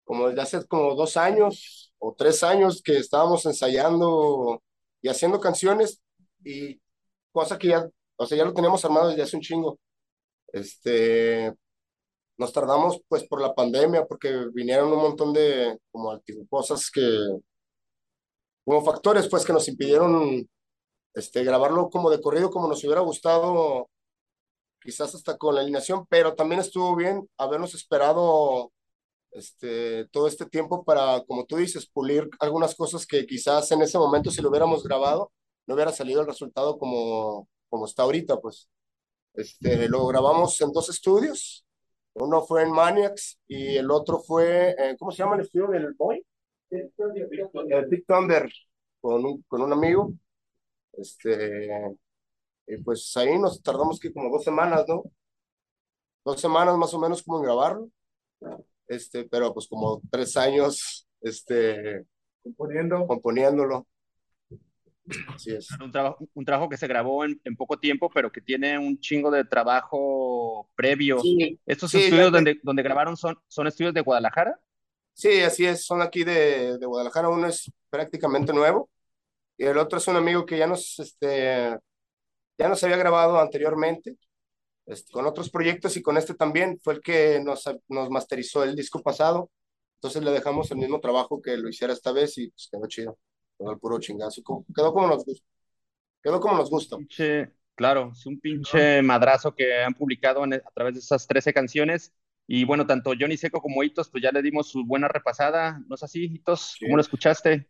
S3: como desde hace como dos años o tres años que estábamos ensayando y haciendo canciones y cosa que ya, o sea, ya lo teníamos armado desde hace un chingo. Este, nos tardamos pues por la pandemia porque vinieron un montón de como cosas que, como factores pues que nos impidieron este, grabarlo como de corrido como nos hubiera gustado quizás hasta con la alineación, pero también estuvo bien habernos esperado este, todo este tiempo para, como tú dices, pulir algunas cosas que quizás en ese momento si lo hubiéramos grabado, no hubiera salido el resultado como, como está ahorita, pues. Este, lo grabamos en dos estudios, uno fue en Maniacs y el otro fue, eh, ¿cómo se llama el estudio del Boy? El Big Thunder, con un, con un amigo. Este, y pues ahí nos tardamos que como dos semanas, ¿no? Dos semanas más o menos como en grabarlo. Este, pero pues como tres años, este, componiendo, componiéndolo. Así es.
S1: Un trabajo, un trabajo que se grabó en, en poco tiempo, pero que tiene un chingo de trabajo previo.
S3: Sí,
S1: ¿Estos
S3: sí,
S1: estudios donde, donde grabaron son, son estudios de Guadalajara?
S3: sí, así es. Son aquí de, de Guadalajara. Uno es prácticamente nuevo y el otro es un amigo que ya nos, este, ya nos había grabado anteriormente con otros proyectos y con este también. Fue el que nos, nos masterizó el disco pasado. Entonces le dejamos el mismo trabajo que lo hiciera esta vez y pues quedó chido. Quedó el puro chingazo. como- Quedó como nos gusta. Quedó como nos gusta.
S4: Pinche, claro, es un pinche madrazo que han publicado en- a través de esas 13 canciones. Y bueno, tanto Johnny Seco como Hitos, pues ya le dimos su buena repasada. ¿No es así, Hitos? ¿Cómo lo escuchaste?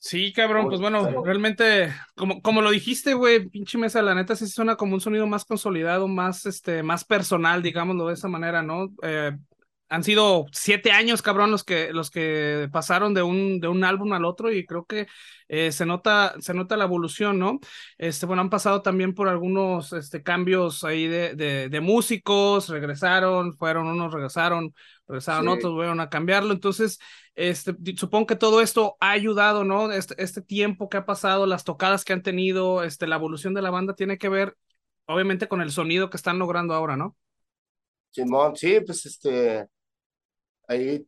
S2: Sí, cabrón, pues bueno, realmente, como, como lo dijiste, güey, pinche mesa, la neta sí suena como un sonido más consolidado, más, este, más personal, digámoslo de esa manera, ¿no? Eh, han sido siete años, cabrón, los que, los que pasaron de un, de un álbum al otro y creo que eh, se nota, se nota la evolución, ¿no? Este, bueno, han pasado también por algunos este, cambios ahí de, de, de músicos, regresaron, fueron unos, regresaron, regresaron
S3: Sí.
S2: otros, fueron a cambiarlo, entonces, este, supongo que todo esto ha ayudado, ¿no? Este, este tiempo que ha pasado, las tocadas que han tenido, este, la evolución de la banda tiene que ver, obviamente, con el sonido que están logrando ahora, ¿no?
S3: Simón, sí, pues este, ahí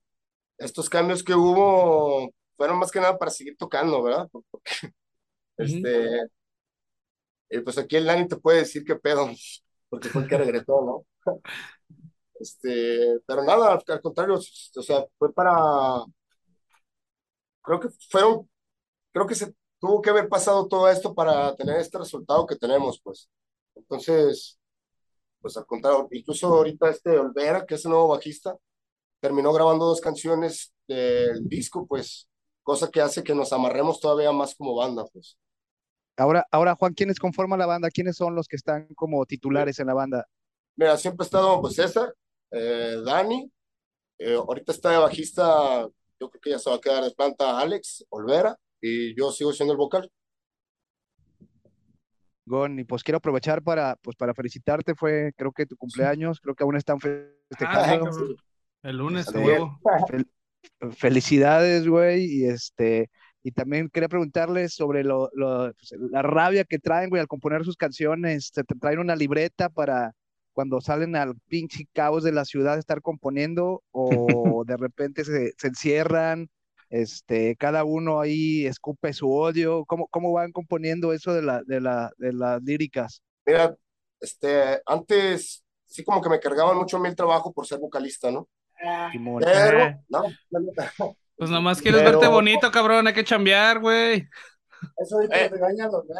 S3: estos cambios que hubo fueron más que nada para seguir tocando, ¿verdad? Porque, este, y pues aquí el Dani te puede decir qué pedo, porque fue el que regresó, ¿no? Este, pero nada, al, al contrario, o sea, fue para, creo que fueron, creo que se tuvo que haber pasado todo esto para tener este resultado que tenemos, pues. Entonces, pues al contrario, incluso ahorita este Olvera, que es el nuevo bajista, terminó grabando dos canciones del disco, pues, cosa que hace que nos amarremos todavía más como banda, pues.
S5: Ahora, ahora, Juan, ¿quiénes conforman la banda? ¿Quiénes son los que están como titulares en la banda?
S3: Mira, siempre ha estado, pues, César, eh, Dani, eh, ahorita está de bajista, yo creo que ya se va a quedar de planta Alex, Olvera, y yo sigo siendo el vocal.
S5: Gon, y pues quiero aprovechar para, pues, para felicitarte, fue creo que tu cumpleaños, creo que aún están
S2: Ah,
S5: festejando.
S2: cabrón. El lunes, huevo.
S5: Fel- felicidades, güey, y este, y también quería preguntarles sobre lo, lo- pues, la rabia que traen, güey, al componer sus canciones, ¿se te traen una libreta para cuando salen al pinche caos de la ciudad estar componiendo o de repente se, se encierran, este, cada uno ahí escupe su odio, ¿cómo, cómo van componiendo eso de la, de la, de las líricas?
S3: Mira, este, antes sí como que me cargaban mucho a mí el trabajo por ser vocalista, ¿no?
S5: Simón?
S3: Pero,
S2: Eh.
S3: no, neta,
S2: Pues nomás quieres
S3: Pero-
S2: verte bonito, cabrón, hay que chambear, güey.
S3: Eso ahorita
S6: Eh,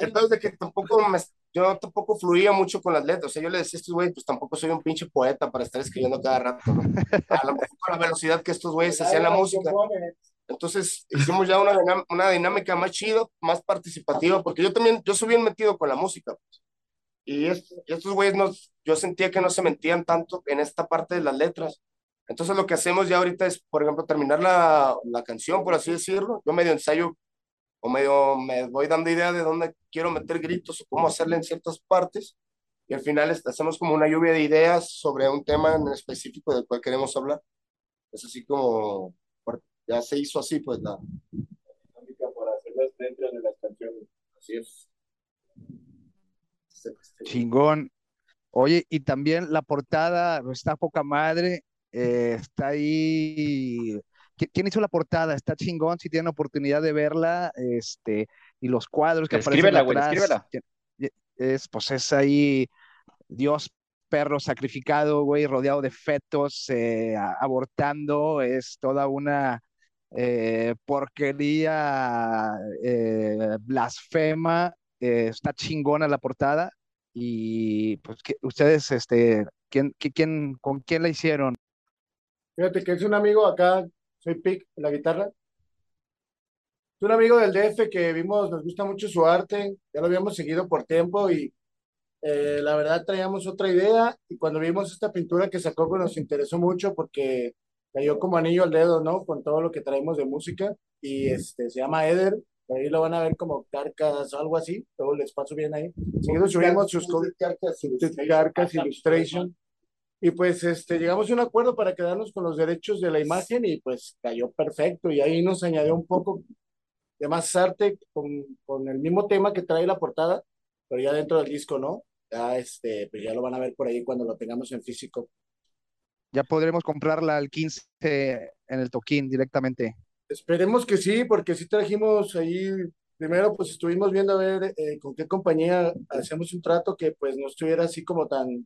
S3: El pedo es de que tampoco me, yo tampoco fluía mucho con las letras. O sea, yo le decía a estos güeyes, pues tampoco soy un pinche poeta para estar escribiendo cada rato, ¿no? A lo mejor con la velocidad que estos güeyes hacían la música. Entonces hicimos ya una, una dinámica más chida, más participativa, porque yo también, yo soy bien metido con la música. pues. Y, es- y estos güeyes, no, yo sentía que no se mentían tanto en esta parte de las letras. Entonces lo que hacemos ya ahorita es, por ejemplo, terminar la, la canción, por así decirlo. Yo medio ensayo o medio me voy dando idea de dónde quiero meter gritos o cómo hacerle en ciertas partes. Y al final este, hacemos como una lluvia de ideas sobre un tema en específico del cual queremos hablar. Es así como, ya se hizo así, pues la hacerlas dentro de las canciones. Así es.
S5: Chingón. Oye, y también la portada está poca madre, eh, está ahí. ¿Qui- ¿Quién hizo la portada? Está chingón, si tienen oportunidad de verla, este, y los cuadros que aparecen
S4: Escríbela, güey, escríbela.
S5: Es, pues es ahí Dios perro sacrificado, güey, rodeado de fetos, eh, abortando, es toda una eh, porquería blasfema, está chingona la portada y pues que ustedes, este, ¿quién, qui- quién, con quién la hicieron?
S6: Fíjate que es un amigo acá, soy Pic, la guitarra. Es un amigo del DF que vimos, nos gusta mucho su arte, ya lo habíamos seguido por tiempo y eh, la verdad traíamos otra idea y cuando vimos esta pintura que sacó pues nos interesó mucho porque cayó como anillo al dedo, ¿no? Con todo lo que traemos de música y este se llama Eder, por ahí lo van a ver como Carcas o algo así, luego les paso bien ahí. Seguido subimos sus Carcas Illustration. Y pues este, llegamos a un acuerdo para quedarnos con los derechos de la imagen y pues cayó perfecto. Y ahí nos añadió un poco de más arte con, con el mismo tema que trae la portada, pero ya dentro del disco, ¿no? Ya este, pues ya lo van a ver por ahí cuando lo tengamos en físico.
S5: Ya podremos comprarla al 15 en el toquín directamente.
S6: Esperemos que sí, porque sí trajimos ahí, primero pues estuvimos viendo a ver eh, con qué compañía hacemos un trato que pues no estuviera así como tan,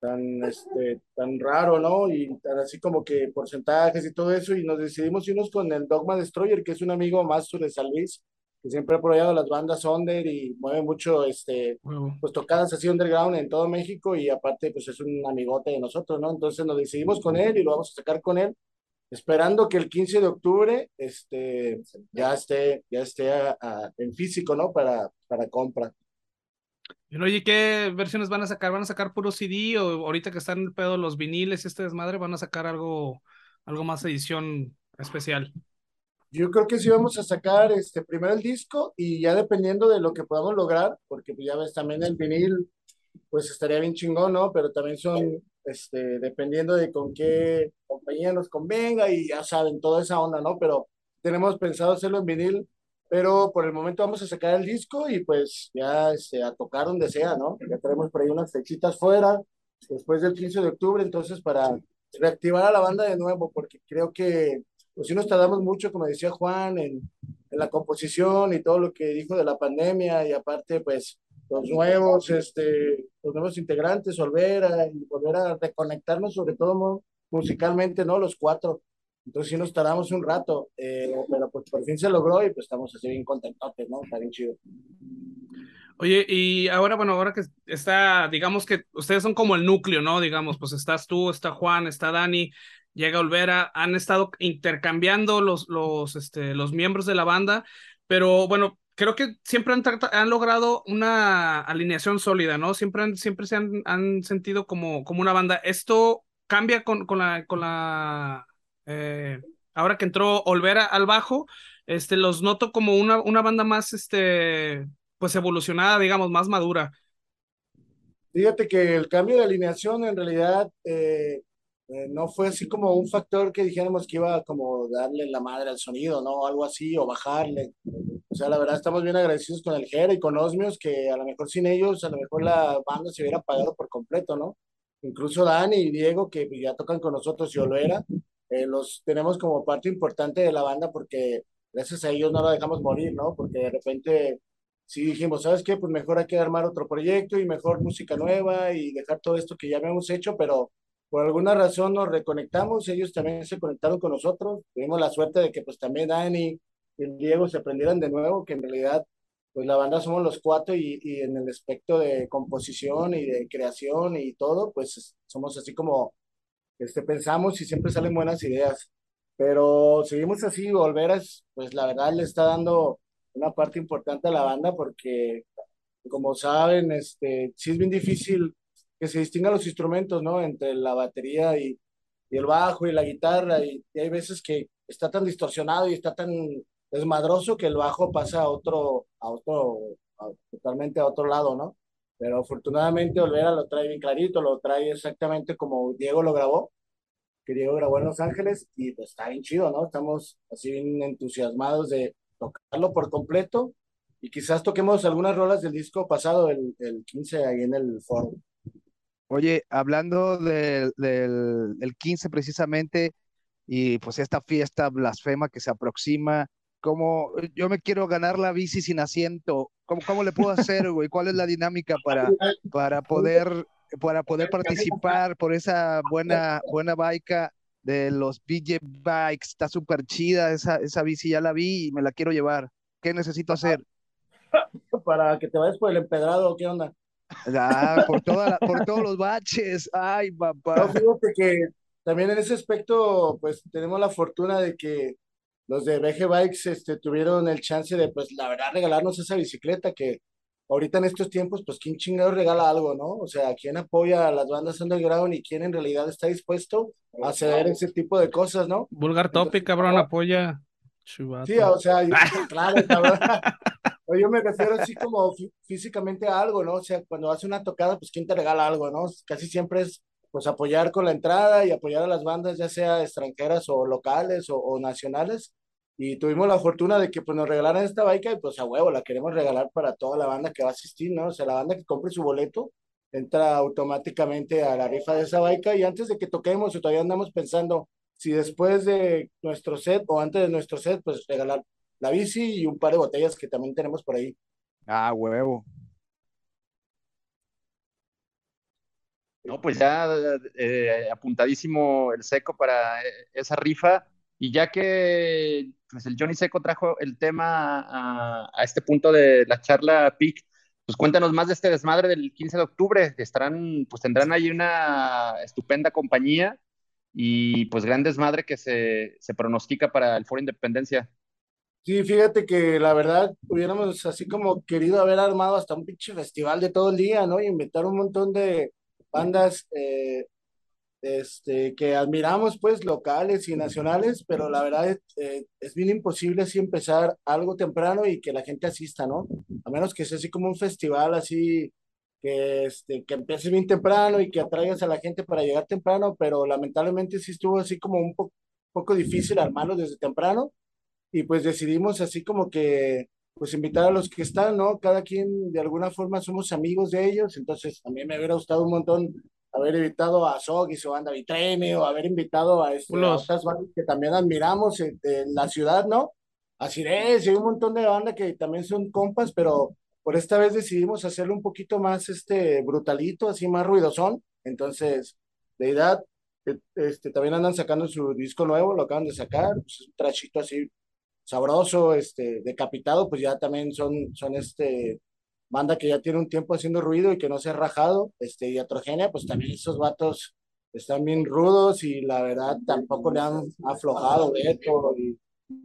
S6: tan, este, tan raro, ¿no? Y tan así como que porcentajes y todo eso, y nos decidimos irnos con el Dogma Destroyer, que es un amigo más de San Luis, que siempre ha apoyado las bandas under y mueve mucho, este, pues tocadas así underground en todo México y aparte pues es un amigote de nosotros, ¿no? Entonces nos decidimos con él y lo vamos a sacar con él, esperando que el 15 de octubre este, ya esté, ya esté en físico, ¿no? Para, para compra.
S2: Oye, ¿qué versiones van a sacar? ¿Van a sacar puro CD o ahorita que están en el pedo los viniles y este desmadre van a sacar algo, algo más edición especial?
S6: Yo creo que sí vamos a sacar este, primero el disco y ya dependiendo de lo que podamos lograr, porque pues ya ves también el vinil, pues estaría bien chingón, ¿no? Pero también son, este, dependiendo de con qué compañía nos convenga y ya saben, toda esa onda, ¿no? Pero tenemos pensado hacerlo en vinil, pero por el momento vamos a sacar el disco y pues ya este, a tocar donde sea, ¿no? Ya tenemos por ahí unas fechitas fuera, después del 15 de octubre, entonces para reactivar a la banda de nuevo, porque creo que pues sí nos tardamos mucho, como decía Juan, en, en, la composición y todo lo que dijo de la pandemia y aparte, pues, los nuevos, este, los nuevos integrantes, volver a, volver a reconectarnos, sobre todo musicalmente, ¿no? Los cuatro. Entonces sí nos tardamos un rato, eh, pero pues por fin se logró y pues estamos así bien contentos, ¿no? Está bien chido.
S2: Oye, y ahora, bueno, ahora que está, digamos que ustedes son como el núcleo, ¿no? Digamos, pues estás tú, está Juan, está Dani, llega Olvera, han estado intercambiando los, los, este, los miembros de la banda, pero bueno, creo que siempre han, han logrado una alineación sólida, ¿no? Siempre, han, siempre se han, han sentido como, como una banda. ¿Esto cambia con, con la... Con la eh, ahora que entró Olvera al bajo, este, los noto como una, una banda más, este, pues evolucionada, digamos, más madura.
S6: Fíjate que el cambio de alineación en realidad eh, eh, no fue así como un factor que dijéramos que iba a como darle la madre al sonido, ¿no? Algo así, o bajarle. O sea, la verdad estamos bien agradecidos con el Jera y con Osmios, que a lo mejor sin ellos, a lo mejor la banda se hubiera apagado por completo, ¿no? Incluso Dani y Diego, que ya tocan con nosotros y Olvera, eh, los tenemos como parte importante de la banda porque gracias a ellos no la dejamos morir, ¿no? Porque de repente sí dijimos, ¿sabes qué? Pues mejor hay que armar otro proyecto y mejor música nueva y dejar todo esto que ya habíamos hecho, pero por alguna razón nos reconectamos, ellos también se conectaron con nosotros, tuvimos la suerte de que pues también Dani y Diego se aprendieran de nuevo, que en realidad pues la banda somos los cuatro y, y en el aspecto de composición y de creación y todo, pues somos así como, este, pensamos y siempre salen buenas ideas, pero seguimos así, Volveras, pues la verdad le está dando una parte importante a la banda porque como saben, este, sí es bien difícil que se distingan los instrumentos, ¿no? Entre la batería y, y el bajo y la guitarra, y, hay veces que está tan distorsionado y está tan desmadroso que el bajo pasa a otro, a otro, totalmente a otro lado, ¿no? Pero afortunadamente Olvera lo trae bien clarito, lo trae exactamente como Diego lo grabó, que Diego grabó en Los Ángeles, y pues está bien chido, ¿no? Estamos así bien entusiasmados de tocarlo por completo, y quizás toquemos algunas rolas del disco pasado, el, el 15, ahí en el foro.
S5: Oye, hablando del, del, 15 precisamente, y pues esta fiesta blasfema que se aproxima, como yo me quiero ganar la bici sin asiento, ¿cómo, cómo le puedo hacer, güey? ¿Cuál es la dinámica para, para, poder, para poder participar por esa buena, buena bike de los BJ Bikes? Está súper chida esa, esa bici, ya la vi y me la quiero llevar. ¿Qué necesito hacer?
S6: Para que te vayas por el empedrado, ¿qué onda?
S5: Ah, por, toda por todos los baches. Ay, papá.
S6: No, fíjate que también en ese aspecto, pues tenemos la fortuna de que los de BG Bikes este, tuvieron el chance de, pues, la verdad, regalarnos esa bicicleta que ahorita en estos tiempos, pues, ¿quién chingado regala algo, no? O sea, ¿quién apoya a las bandas underground y quién en realidad está dispuesto a ceder ese tipo de cosas, no?
S2: Vulgar Topic, cabrón, apoya.
S6: Sí, o sea, claro, cabrón. yo me refiero así como físicamente a algo, ¿no? O sea, cuando hace una tocada, pues ¿quién te regala algo, no? Casi siempre es pues apoyar con la entrada y apoyar a las bandas, ya sea extranjeras o locales o, nacionales. Y tuvimos la fortuna de que pues nos regalaran esta bike y pues a huevo, la queremos regalar para toda la banda que va a asistir, ¿no? O sea, la banda que compre su boleto entra automáticamente a la rifa de esa bike y antes de que toquemos, todavía andamos pensando si después de nuestro set o antes de nuestro set, pues regalar la bici y un par de botellas que también tenemos por ahí.
S5: Ah, huevo.
S4: No, pues ya eh, apuntadísimo el seco para eh, esa rifa.
S1: Y ya que pues, el Johnny Seco trajo el tema a, este punto de la charla PIC, pues cuéntanos más de este desmadre del 15 de octubre. Estarán, pues tendrán ahí una estupenda compañía y pues gran desmadre que se, se pronostica para el Foro Independencia.
S6: Sí, fíjate que la verdad hubiéramos así como querido haber armado hasta un pinche festival de todo el día, ¿no? Y invitar un montón de bandas eh, este, que admiramos, pues, locales y nacionales, pero la verdad es, eh, es bien imposible así empezar algo temprano y que la gente asista, ¿no? A menos que sea así como un festival así que, este, que empiece bien temprano y que atraigas a la gente para llegar temprano, pero lamentablemente sí estuvo así como un po poco difícil armarlo desde temprano y pues decidimos así como que pues invitar a los que están, ¿no? Cada quien de alguna forma somos amigos de ellos, entonces a mí me hubiera gustado un montón haber invitado a Soggy, su banda Vitreme, o haber invitado a, este, a otras bandas que también admiramos en, en, la ciudad, ¿no? A Cires y un montón de bandas que también son compas, pero por esta vez decidimos hacerlo un poquito más este, brutalito, así más ruidosón, entonces, de edad, este, también andan sacando su disco nuevo, lo acaban de sacar, pues, un trachito así sabroso, este, decapitado, pues ya también son, son este, banda que ya tiene un tiempo haciendo ruido y que no se ha rajado, este, y Atrogenia, pues también esos vatos están bien rudos y la verdad tampoco le han aflojado Beto y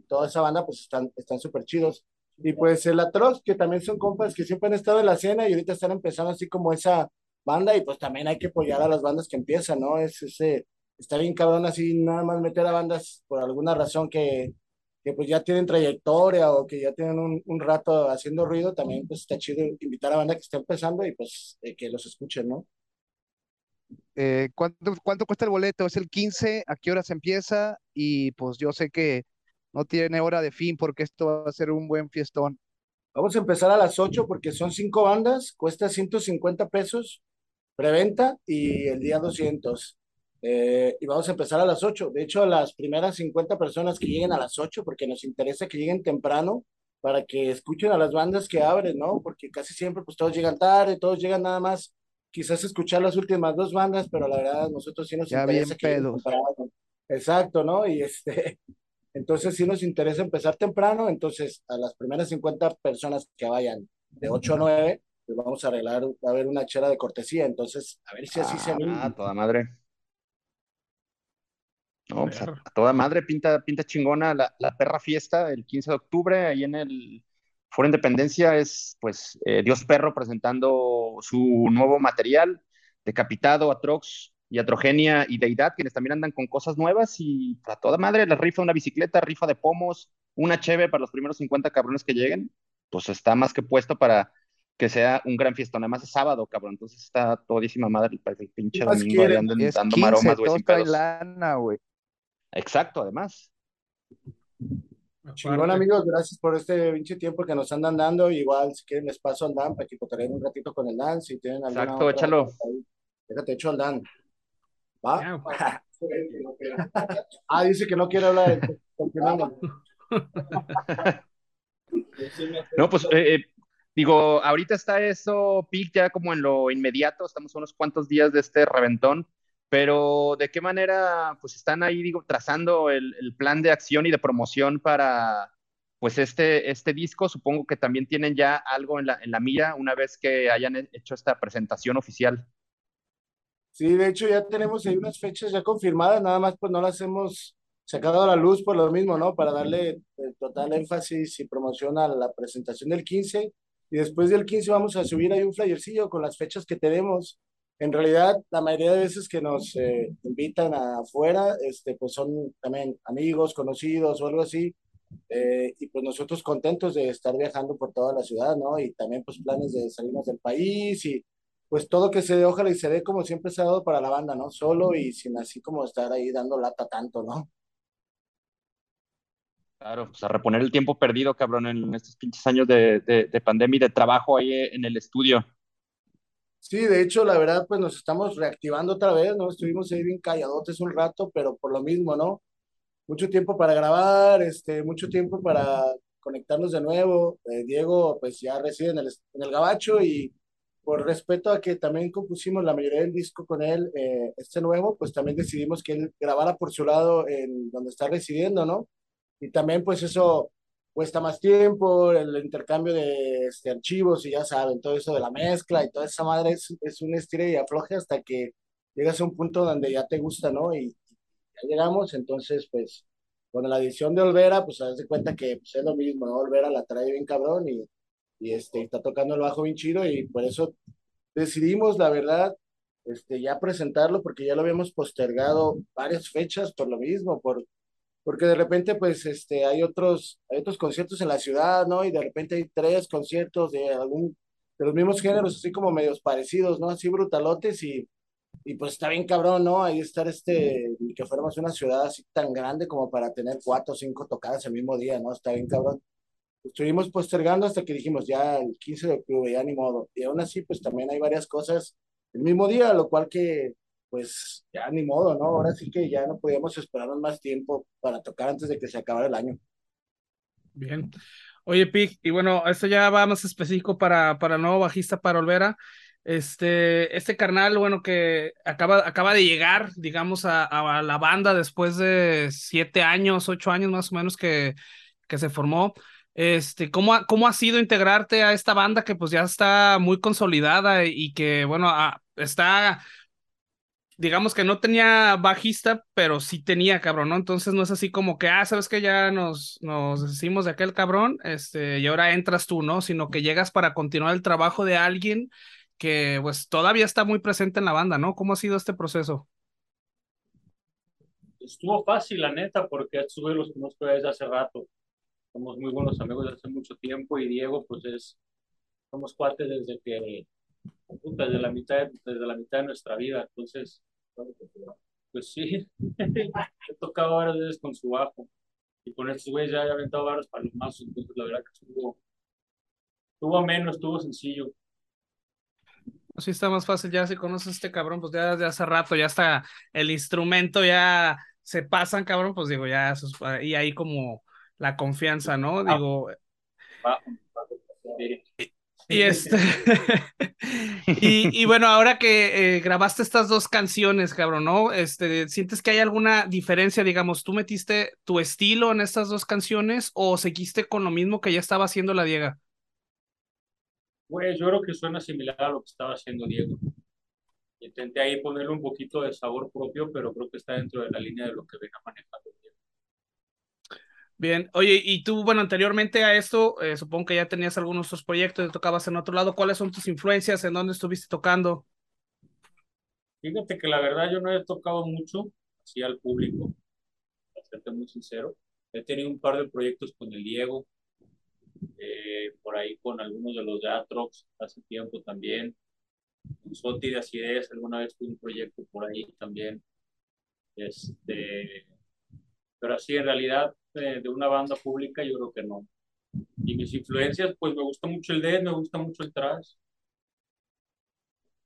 S6: toda esa banda pues están están súper chidos. Y pues el Atroz, que también son compas que siempre han estado en la escena y ahorita están empezando así como esa banda y pues también hay que apoyar a las bandas que empiezan, ¿no? Es ese, está bien cabrón así nada más meter a bandas por alguna razón que que pues ya tienen trayectoria o que ya tienen un, un, rato haciendo ruido, también pues está chido invitar a banda que está empezando y pues eh, que los escuchen, ¿no?
S5: Eh, ¿cuánto, ¿Cuánto cuesta el boleto? ¿Es el 15? ¿A qué hora se empieza? Y pues yo sé que no tiene hora de fin porque esto va a ser un buen fiestón.
S6: Vamos a empezar a las 8 porque son cinco bandas, cuesta 150 pesos preventa y el día 200. Eh, y vamos a empezar a las 8. De hecho, a las primeras 50 personas que lleguen a las 8, porque nos interesa que lleguen temprano para que escuchen a las bandas que abren, ¿no? Porque casi siempre pues todos llegan tarde, todos llegan nada más quizás escuchar las últimas dos bandas, pero la verdad nosotros sí nos
S5: ya
S6: interesa
S5: que pedos.
S6: Exacto, ¿no? Y este entonces sí nos interesa empezar temprano, entonces a las primeras 50 personas que vayan de 8 a 9, pues vamos a arreglar, va a haber una chera de cortesía, entonces a ver si así
S1: ah,
S6: se anima.
S1: Ah, toda madre. No, pues a, a, toda madre pinta, pinta chingona la, la, perra fiesta el 15 de octubre ahí en el Foro Independencia es pues eh, Dios Perro presentando su nuevo material, Decapitado, Atrox y Atrogenia y Deidad, quienes también andan con cosas nuevas y a toda madre la rifa una bicicleta, rifa de pomos, una cheve para los primeros 50 cabrones que lleguen, pues está más que puesto para que sea un gran fiestón. Además es sábado, cabrón, entonces está todísima madre el, el pinche domingo ahí andan dando
S5: 15,
S1: maromas, güey, Exacto, además.
S6: Chingón, amigos, gracias por este pinche tiempo que nos andan dando. Igual, si quieren, les paso al Dan para que cotoreen un ratito con el Dan. Si tienen alguna
S1: Exacto,
S6: otra,
S1: échalo.
S6: Déjate hecho al Dan. ¿Va? ah, dice que no quiere hablar.
S1: no, pues, eh, eh, digo, ahorita está eso, Pic, ya como en lo inmediato. Estamos a unos cuantos días de este reventón pero ¿de qué manera pues están ahí, digo, trazando el, el, plan de acción y de promoción para pues este, este disco? Supongo que también tienen ya algo en la, en la mira una vez que hayan hecho esta presentación oficial.
S6: Sí, de hecho ya tenemos ahí unas fechas ya confirmadas, nada más pues no las hemos sacado a la luz por lo mismo, ¿no? Para darle total énfasis y promoción a la presentación del 15 y después del 15 vamos a subir ahí un flyercillo con las fechas que tenemos en realidad, la mayoría de veces que nos eh, invitan afuera, este, pues son también amigos, conocidos o algo así, eh, y pues nosotros contentos de estar viajando por toda la ciudad, ¿no? Y también pues planes de salirnos del país y pues todo que se dé, ojalá y se dé como siempre se ha dado para la banda, ¿no? Solo y sin así como estar ahí dando lata tanto, ¿no?
S1: Claro, pues a reponer el tiempo perdido, cabrón, en estos pinches años de, de, de pandemia y de trabajo ahí en el estudio.
S6: Sí, de hecho, la verdad, pues nos estamos reactivando otra vez, ¿no? Estuvimos ahí bien calladotes un rato, pero por lo mismo, ¿no? Mucho tiempo para grabar, este, mucho tiempo para conectarnos de nuevo. Eh, Diego, pues ya reside en el, en el Gabacho y por respeto a que también compusimos la mayoría del disco con él, eh, este nuevo, pues también decidimos que él grabara por su lado en donde está residiendo, ¿no? Y también pues eso cuesta más tiempo, el intercambio de este, archivos y ya saben, todo eso de la mezcla y toda esa madre es, es un estire y afloje hasta que llegas a un punto donde ya te gusta, ¿no? Y, ya llegamos, entonces pues con la edición de Olvera, pues haz de cuenta que pues, es lo mismo, ¿no? Olvera la trae bien cabrón y y este, está tocando el bajo bien chido y por eso decidimos, la verdad, este, ya presentarlo porque ya lo habíamos postergado varias fechas por lo mismo, por, porque de repente pues este, hay, otros, hay otros conciertos en la ciudad, ¿no? Y de repente hay tres conciertos de algún, de los mismos géneros, así como medios parecidos, ¿no? Así brutalotes y, y pues está bien cabrón, ¿no? Ahí estar este, que fuéramos una ciudad así tan grande como para tener cuatro o cinco tocadas el mismo día, ¿no? Está bien cabrón estuvimos postergando hasta que dijimos ya el 15 de octubre, ya ni modo. Y aún así, pues también hay varias cosas el mismo día, lo cual que, pues ya ni modo, ¿no? Ahora sí que ya no podíamos esperarnos más tiempo para tocar antes de que se acabara el año.
S2: Bien. Oye, Pig, y bueno, esto ya va más específico para, para el nuevo bajista, para Olvera. Este, este carnal, bueno, que acaba, acaba de llegar, digamos, a, a la banda después de siete años, ocho años más o menos que, que se formó. Este, ¿cómo ha, ¿cómo ha sido integrarte a esta banda que pues ya está muy consolidada y que, bueno, ah, está, digamos que no tenía bajista, pero sí tenía, cabrón, ¿no? Entonces no es así como que, ah, sabes que ya nos, nos deshicimos de aquel cabrón, este, y ahora entras tú, ¿no? Sino que llegas para continuar el trabajo de alguien que pues todavía está muy presente en la banda, ¿no? ¿Cómo ha sido este proceso?
S7: Estuvo fácil, la neta, porque estuve los conozco desde hace rato somos muy buenos amigos desde hace mucho tiempo y Diego, pues es, somos cuates desde que, desde la mitad, desde la mitad de nuestra vida, entonces, pues sí, he tocado varias veces con su bajo y con estos güeyes ya he aventado varios palomazos, entonces la verdad que estuvo, estuvo menos, estuvo sencillo.
S2: Sí, está más fácil, ya si conoces a este cabrón, pues ya de hace rato, ya está el instrumento, ya se pasan, cabrón, pues digo, ya, y ahí como la confianza, ¿no? Ah. Digo. Y, este. y, bueno, ahora que eh, grabaste estas dos canciones, cabrón, ¿no? Este, ¿sientes que hay alguna diferencia? Digamos, ¿tú metiste tu estilo en estas dos canciones o seguiste con lo mismo que ya estaba haciendo la Diega?
S7: Pues yo creo que suena similar a lo que estaba haciendo Diego. Intenté ahí ponerle un poquito de sabor propio, pero creo que está dentro de la línea de lo que venga manejando
S2: Bien, oye, y tú, bueno, anteriormente a esto, eh, supongo que ya tenías algunos otros proyectos, tocabas en otro lado. ¿Cuáles son tus influencias? ¿En dónde estuviste tocando?
S7: Fíjate que la verdad yo no he tocado mucho así al público, para serte muy sincero. He tenido un par de proyectos con el Diego, eh, por ahí con algunos de los de Atrox hace tiempo también. Con Soti de Acidez, alguna vez tuve un proyecto por ahí también. Este, pero así en realidad de, una banda pública, yo creo que no. Y mis influencias, pues me gusta mucho el death, me gusta mucho el trash.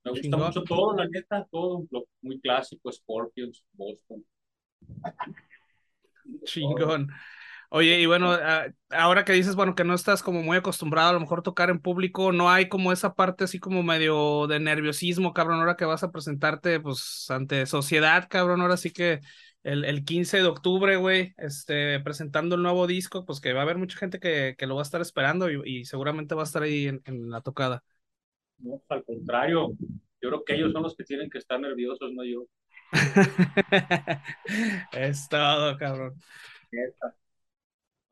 S7: Me gusta mucho todo, la neta, todo, muy clásico, Scorpions, Boston.
S2: Chingón. Oye, y bueno, ah, ahora que dices, bueno, que no estás como muy acostumbrado a lo mejor tocar en público, no hay como esa parte así como medio de nerviosismo, cabrón, ahora que vas a presentarte, pues, ante sociedad, cabrón, ahora sí que el, el 15 de octubre, güey, este, presentando el nuevo disco, pues que va a haber mucha gente que, que lo va a estar esperando y, seguramente va a estar ahí en, la tocada.
S7: No, al contrario, yo creo que ellos son los que tienen que estar nerviosos, no yo.
S2: es todo, cabrón.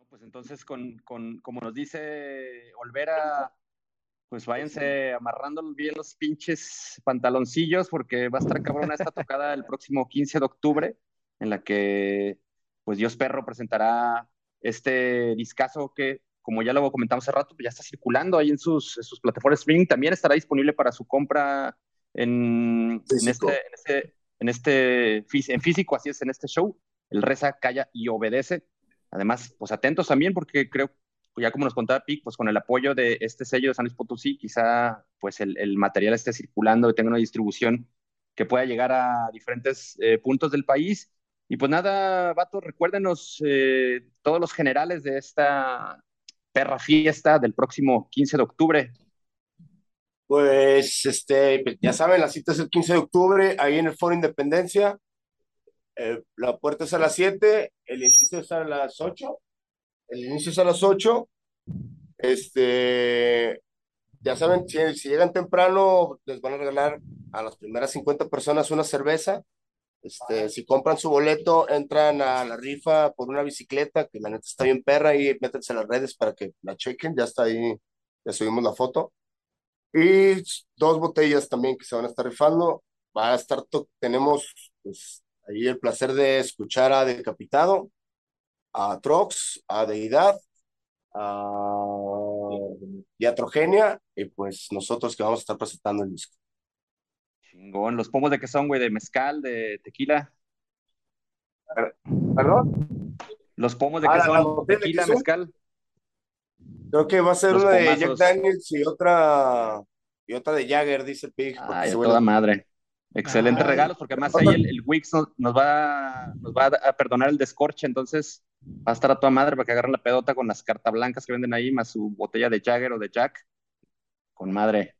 S1: Pues entonces, con, con, como nos dice Olvera, pues váyanse amarrando bien los pinches pantaloncillos porque va a estar cabrona esta tocada el próximo 15 de octubre en la que pues Dios Perro presentará este discazo que, como ya lo comentamos hace rato, pues ya está circulando ahí en sus, sus plataformas streaming. También estará disponible para su compra en, en, este, en, este, en, este, en físico, así es, en este show. El Reza, Calla y Obedece. Además, pues atentos también, porque creo, ya como nos contaba Pic, pues con el apoyo de este sello de San Luis Potosí, quizá pues el, el material esté circulando y tenga una distribución que pueda llegar a diferentes eh, puntos del país y pues nada, Vato, recuérdenos eh, todos los generales de esta perra fiesta del próximo 15 de octubre.
S3: Pues, este, ya saben, la cita es el 15 de octubre, ahí en el Foro Independencia. Eh, la puerta es a las 7, el inicio es a las 8. El inicio es a las 8. Este, ya saben, si llegan temprano, les van a regalar a las primeras 50 personas una cerveza. Este, si compran su boleto, entran a la rifa por una bicicleta, que la neta está bien perra, y métanse a las redes para que la chequen, ya está ahí, ya subimos la foto. Y dos botellas también que se van a estar rifando. Va a estar, tenemos pues, ahí el placer de escuchar a Decapitado, a Trox, a Deidad, a Iatrogenia, y pues nosotros que vamos a estar presentando el disco.
S1: Chingón. ¿Los pomos de qué son, güey? ¿De mezcal, de tequila?
S3: ¿Perdón?
S1: ¿Los pomos de
S3: Ah,
S1: qué son? ¿Tequila, mezcal?
S3: Creo que va a ser
S1: Los
S3: una de Jack. Daniels y otra, y otra de Jagger, dice el Pig.
S1: Ay, toda madre. Excelentes
S2: Ay.
S1: regalos, porque además ahí el, el Wix nos, nos va, nos va a perdonar el descorche, entonces va a estar a toda madre para que agarren la pedota con las cartas blancas que venden ahí, más su botella de Jagger o de Jack. Con madre.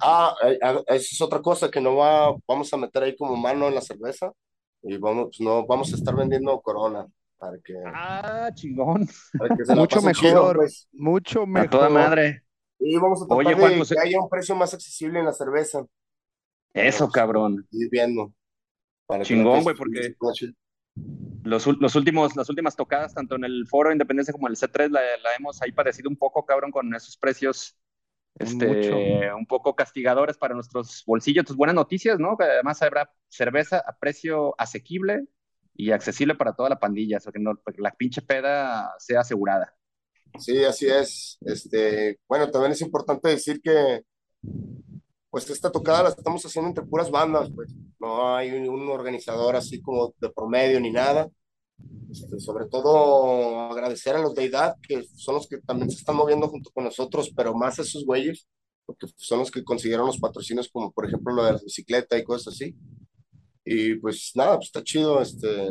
S3: Ah, eh, ah, esa es otra cosa que no va, vamos a meter ahí como mano en la cerveza y vamos, pues, no, vamos a estar vendiendo Corona para que,
S1: Ah, chingón.
S3: para que se la
S5: Mucho
S3: pasen chido,
S5: mejor,
S3: pues.
S5: mucho
S1: A
S5: mejor.
S1: toda madre.
S3: Y vamos a tratar
S1: Oye,
S3: de
S1: Juan, pues,
S3: que haya un precio más accesible en la cerveza.
S1: Eso,
S3: Pues,
S1: cabrón.
S3: Ir viendo. Para que
S1: Chingón, güey, porque-. Los, los últimos, las últimas tocadas, tanto en el Foro Independencia como en el C3, la, la hemos ahí parecido un poco, cabrón, con esos precios este,
S5: Mucho.
S1: un poco castigadores para nuestros bolsillos. Tus buenas noticias, ¿no? Que además habrá cerveza a precio asequible y accesible para toda la pandilla, o sea, que, no, para que la pinche peda sea asegurada.
S3: Sí, así es. Este, bueno, también es importante decir que pues esta tocada la estamos haciendo entre puras bandas, pues no hay un, un organizador así como de promedio ni nada. Este, sobre todo agradecer a los de edad, que son los que también se están moviendo junto con nosotros, pero más a esos güeyes, porque son los que consiguieron los patrocinios, como por ejemplo lo de la bicicleta y cosas así. Y pues nada, pues está chido, este,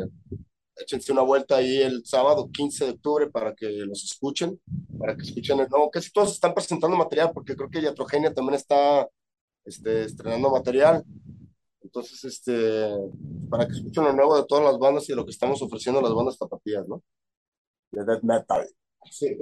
S3: échense una vuelta ahí el sábado 15 de octubre para que los escuchen, para que escuchen el nuevo, casi todos están presentando material, porque creo que Yatrogenia también está este, estrenando material. Entonces, este, para que escuchen lo nuevo de todas las bandas y lo que estamos ofreciendo a las bandas tapatías, ¿no? De death metal. Sí.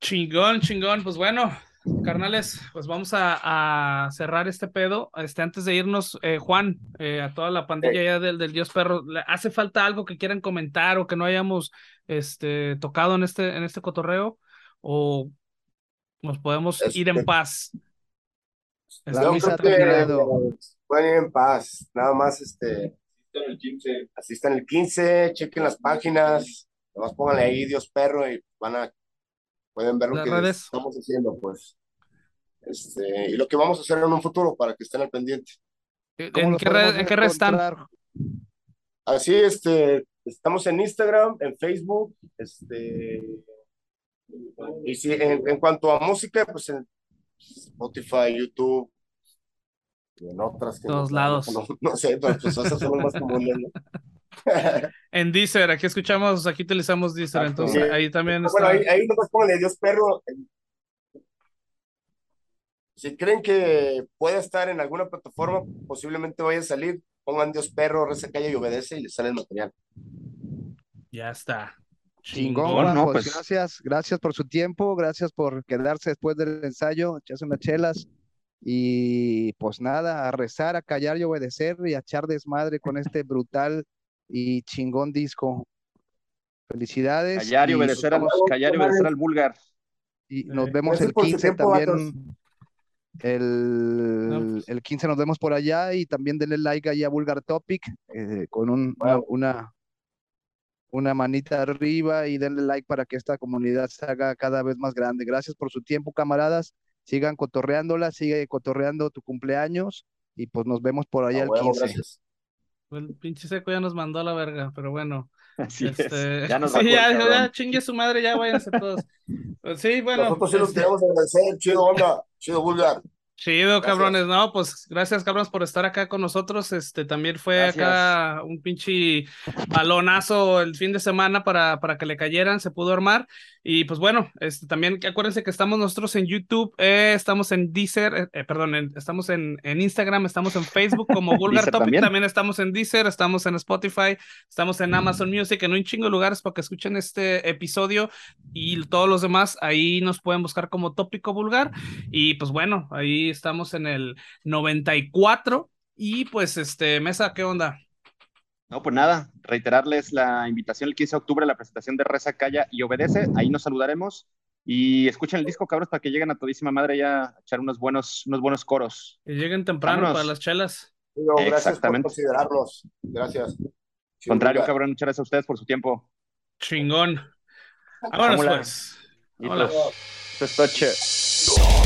S2: Chingón, chingón. Pues bueno, carnales, pues vamos a, a cerrar este pedo. Este, antes de irnos, eh, Juan, eh, a toda la pandilla ya del, del Dios Perro, ¿le ¿hace falta algo que quieran comentar o que no hayamos este, tocado en este, en este cotorreo? ¿O nos podemos ir en
S3: Este-
S2: paz?
S5: Ha
S3: que
S5: terminado.
S3: pueden ir en paz, nada más, este, asistan el 15, chequen las páginas, nada más pónganle ahí Dios Perro y van a, pueden ver lo
S2: Las
S3: que
S2: redes.
S3: estamos haciendo, pues. Este, y lo que vamos a hacer en un futuro para que estén al pendiente.
S5: ¿Cómo
S2: ¿En qué, red, ¿En qué red están?
S3: Así, este, estamos en Instagram, en Facebook, este, y sí, en, en cuanto a música, pues en Spotify, YouTube, y en otras que
S2: Todos
S3: no,
S2: lados.
S3: No, no sé, pero pues esas son las más comunes, ¿no?
S2: En Deezer, aquí escuchamos, aquí utilizamos Deezer,
S3: Exacto.
S2: entonces
S3: Sí.
S2: ahí también
S3: Bueno,
S2: está.
S3: ahí, ahí nomás pónganle Dios perro. Si creen que puede estar en alguna plataforma, posiblemente vaya a salir, pongan Dios perro, reza, calla y obedece y les sale el material.
S2: Ya está.
S5: Chingón,
S1: Chingón, ¿no?
S5: pues,
S1: Pues-
S5: gracias, gracias por su tiempo, gracias por quedarse después del ensayo, echarse unas chelas y pues nada, a rezar, a callar y obedecer y a echar desmadre con este brutal y chingón disco. Felicidades.
S1: Callar y obedecer al,
S5: nos-
S1: callar y obedecer al vulgar.
S5: y nos vemos
S3: gracias
S5: el
S3: por su
S5: 15
S3: tiempo, vatos.
S5: también. El,
S2: No, pues.
S5: el 15 nos vemos por allá y también denle like ahí a Vulgar Topic eh, con un, una, una, una manita arriba y denle like para que esta comunidad se haga cada vez más grande. Gracias por su tiempo, camaradas. Sigan cotorreándola, sigue cotorreando tu cumpleaños y pues nos vemos por allá
S3: A
S5: el
S3: huevo,
S5: 15.
S3: gracias.
S2: El pinche seco ya nos mandó a la verga, pero bueno.
S1: Así es.
S2: Este,
S1: Ya nos
S2: sí, ya, chingue su madre, ya váyanse todos. Pues sí, bueno.
S3: Nosotros sí los
S2: este,
S3: queremos agradecer, chido onda, chido vulgar.
S2: Chido,
S3: Gracias.
S2: cabrones. No, pues gracias, cabrones, por estar acá con nosotros. Este también fue
S1: Gracias.
S2: acá un pinche balonazo el fin de semana para, para que le cayeran, se pudo armar. Y pues bueno, este, también acuérdense que estamos nosotros en YouTube, eh, estamos en Deezer, eh, eh, perdón, en- estamos en, en Instagram, estamos en Facebook como Vulgar Topic,
S1: también.
S2: también. estamos en Deezer, estamos en Spotify, estamos en Amazon Music, en un chingo de lugares para que escuchen este episodio y todos los demás, ahí nos pueden buscar como Tópico Vulgar. Y pues bueno, ahí estamos en el 94. Y pues, este, Mesa, ¿qué onda?
S1: No, pues nada, reiterarles la invitación el 15 de octubre a la presentación de Reza, Calla y Obedece. Ahí nos saludaremos. Y escuchen el disco, cabros, para que lleguen a todísima madre ya a echar unos buenos, unos buenos coros.
S2: Que lleguen temprano
S1: Vámonos.
S2: para las chelas.
S3: Digo, gracias por
S1: Exactamente.
S3: considerarnos. Gracias.
S1: Contrario,
S3: Vulgar.
S1: cabrón, muchas gracias a ustedes por su tiempo.
S2: Chingón. Vámonos,
S1: Vámonos.
S2: pues.
S1: Y
S2: Hola.
S1: pues, esto es.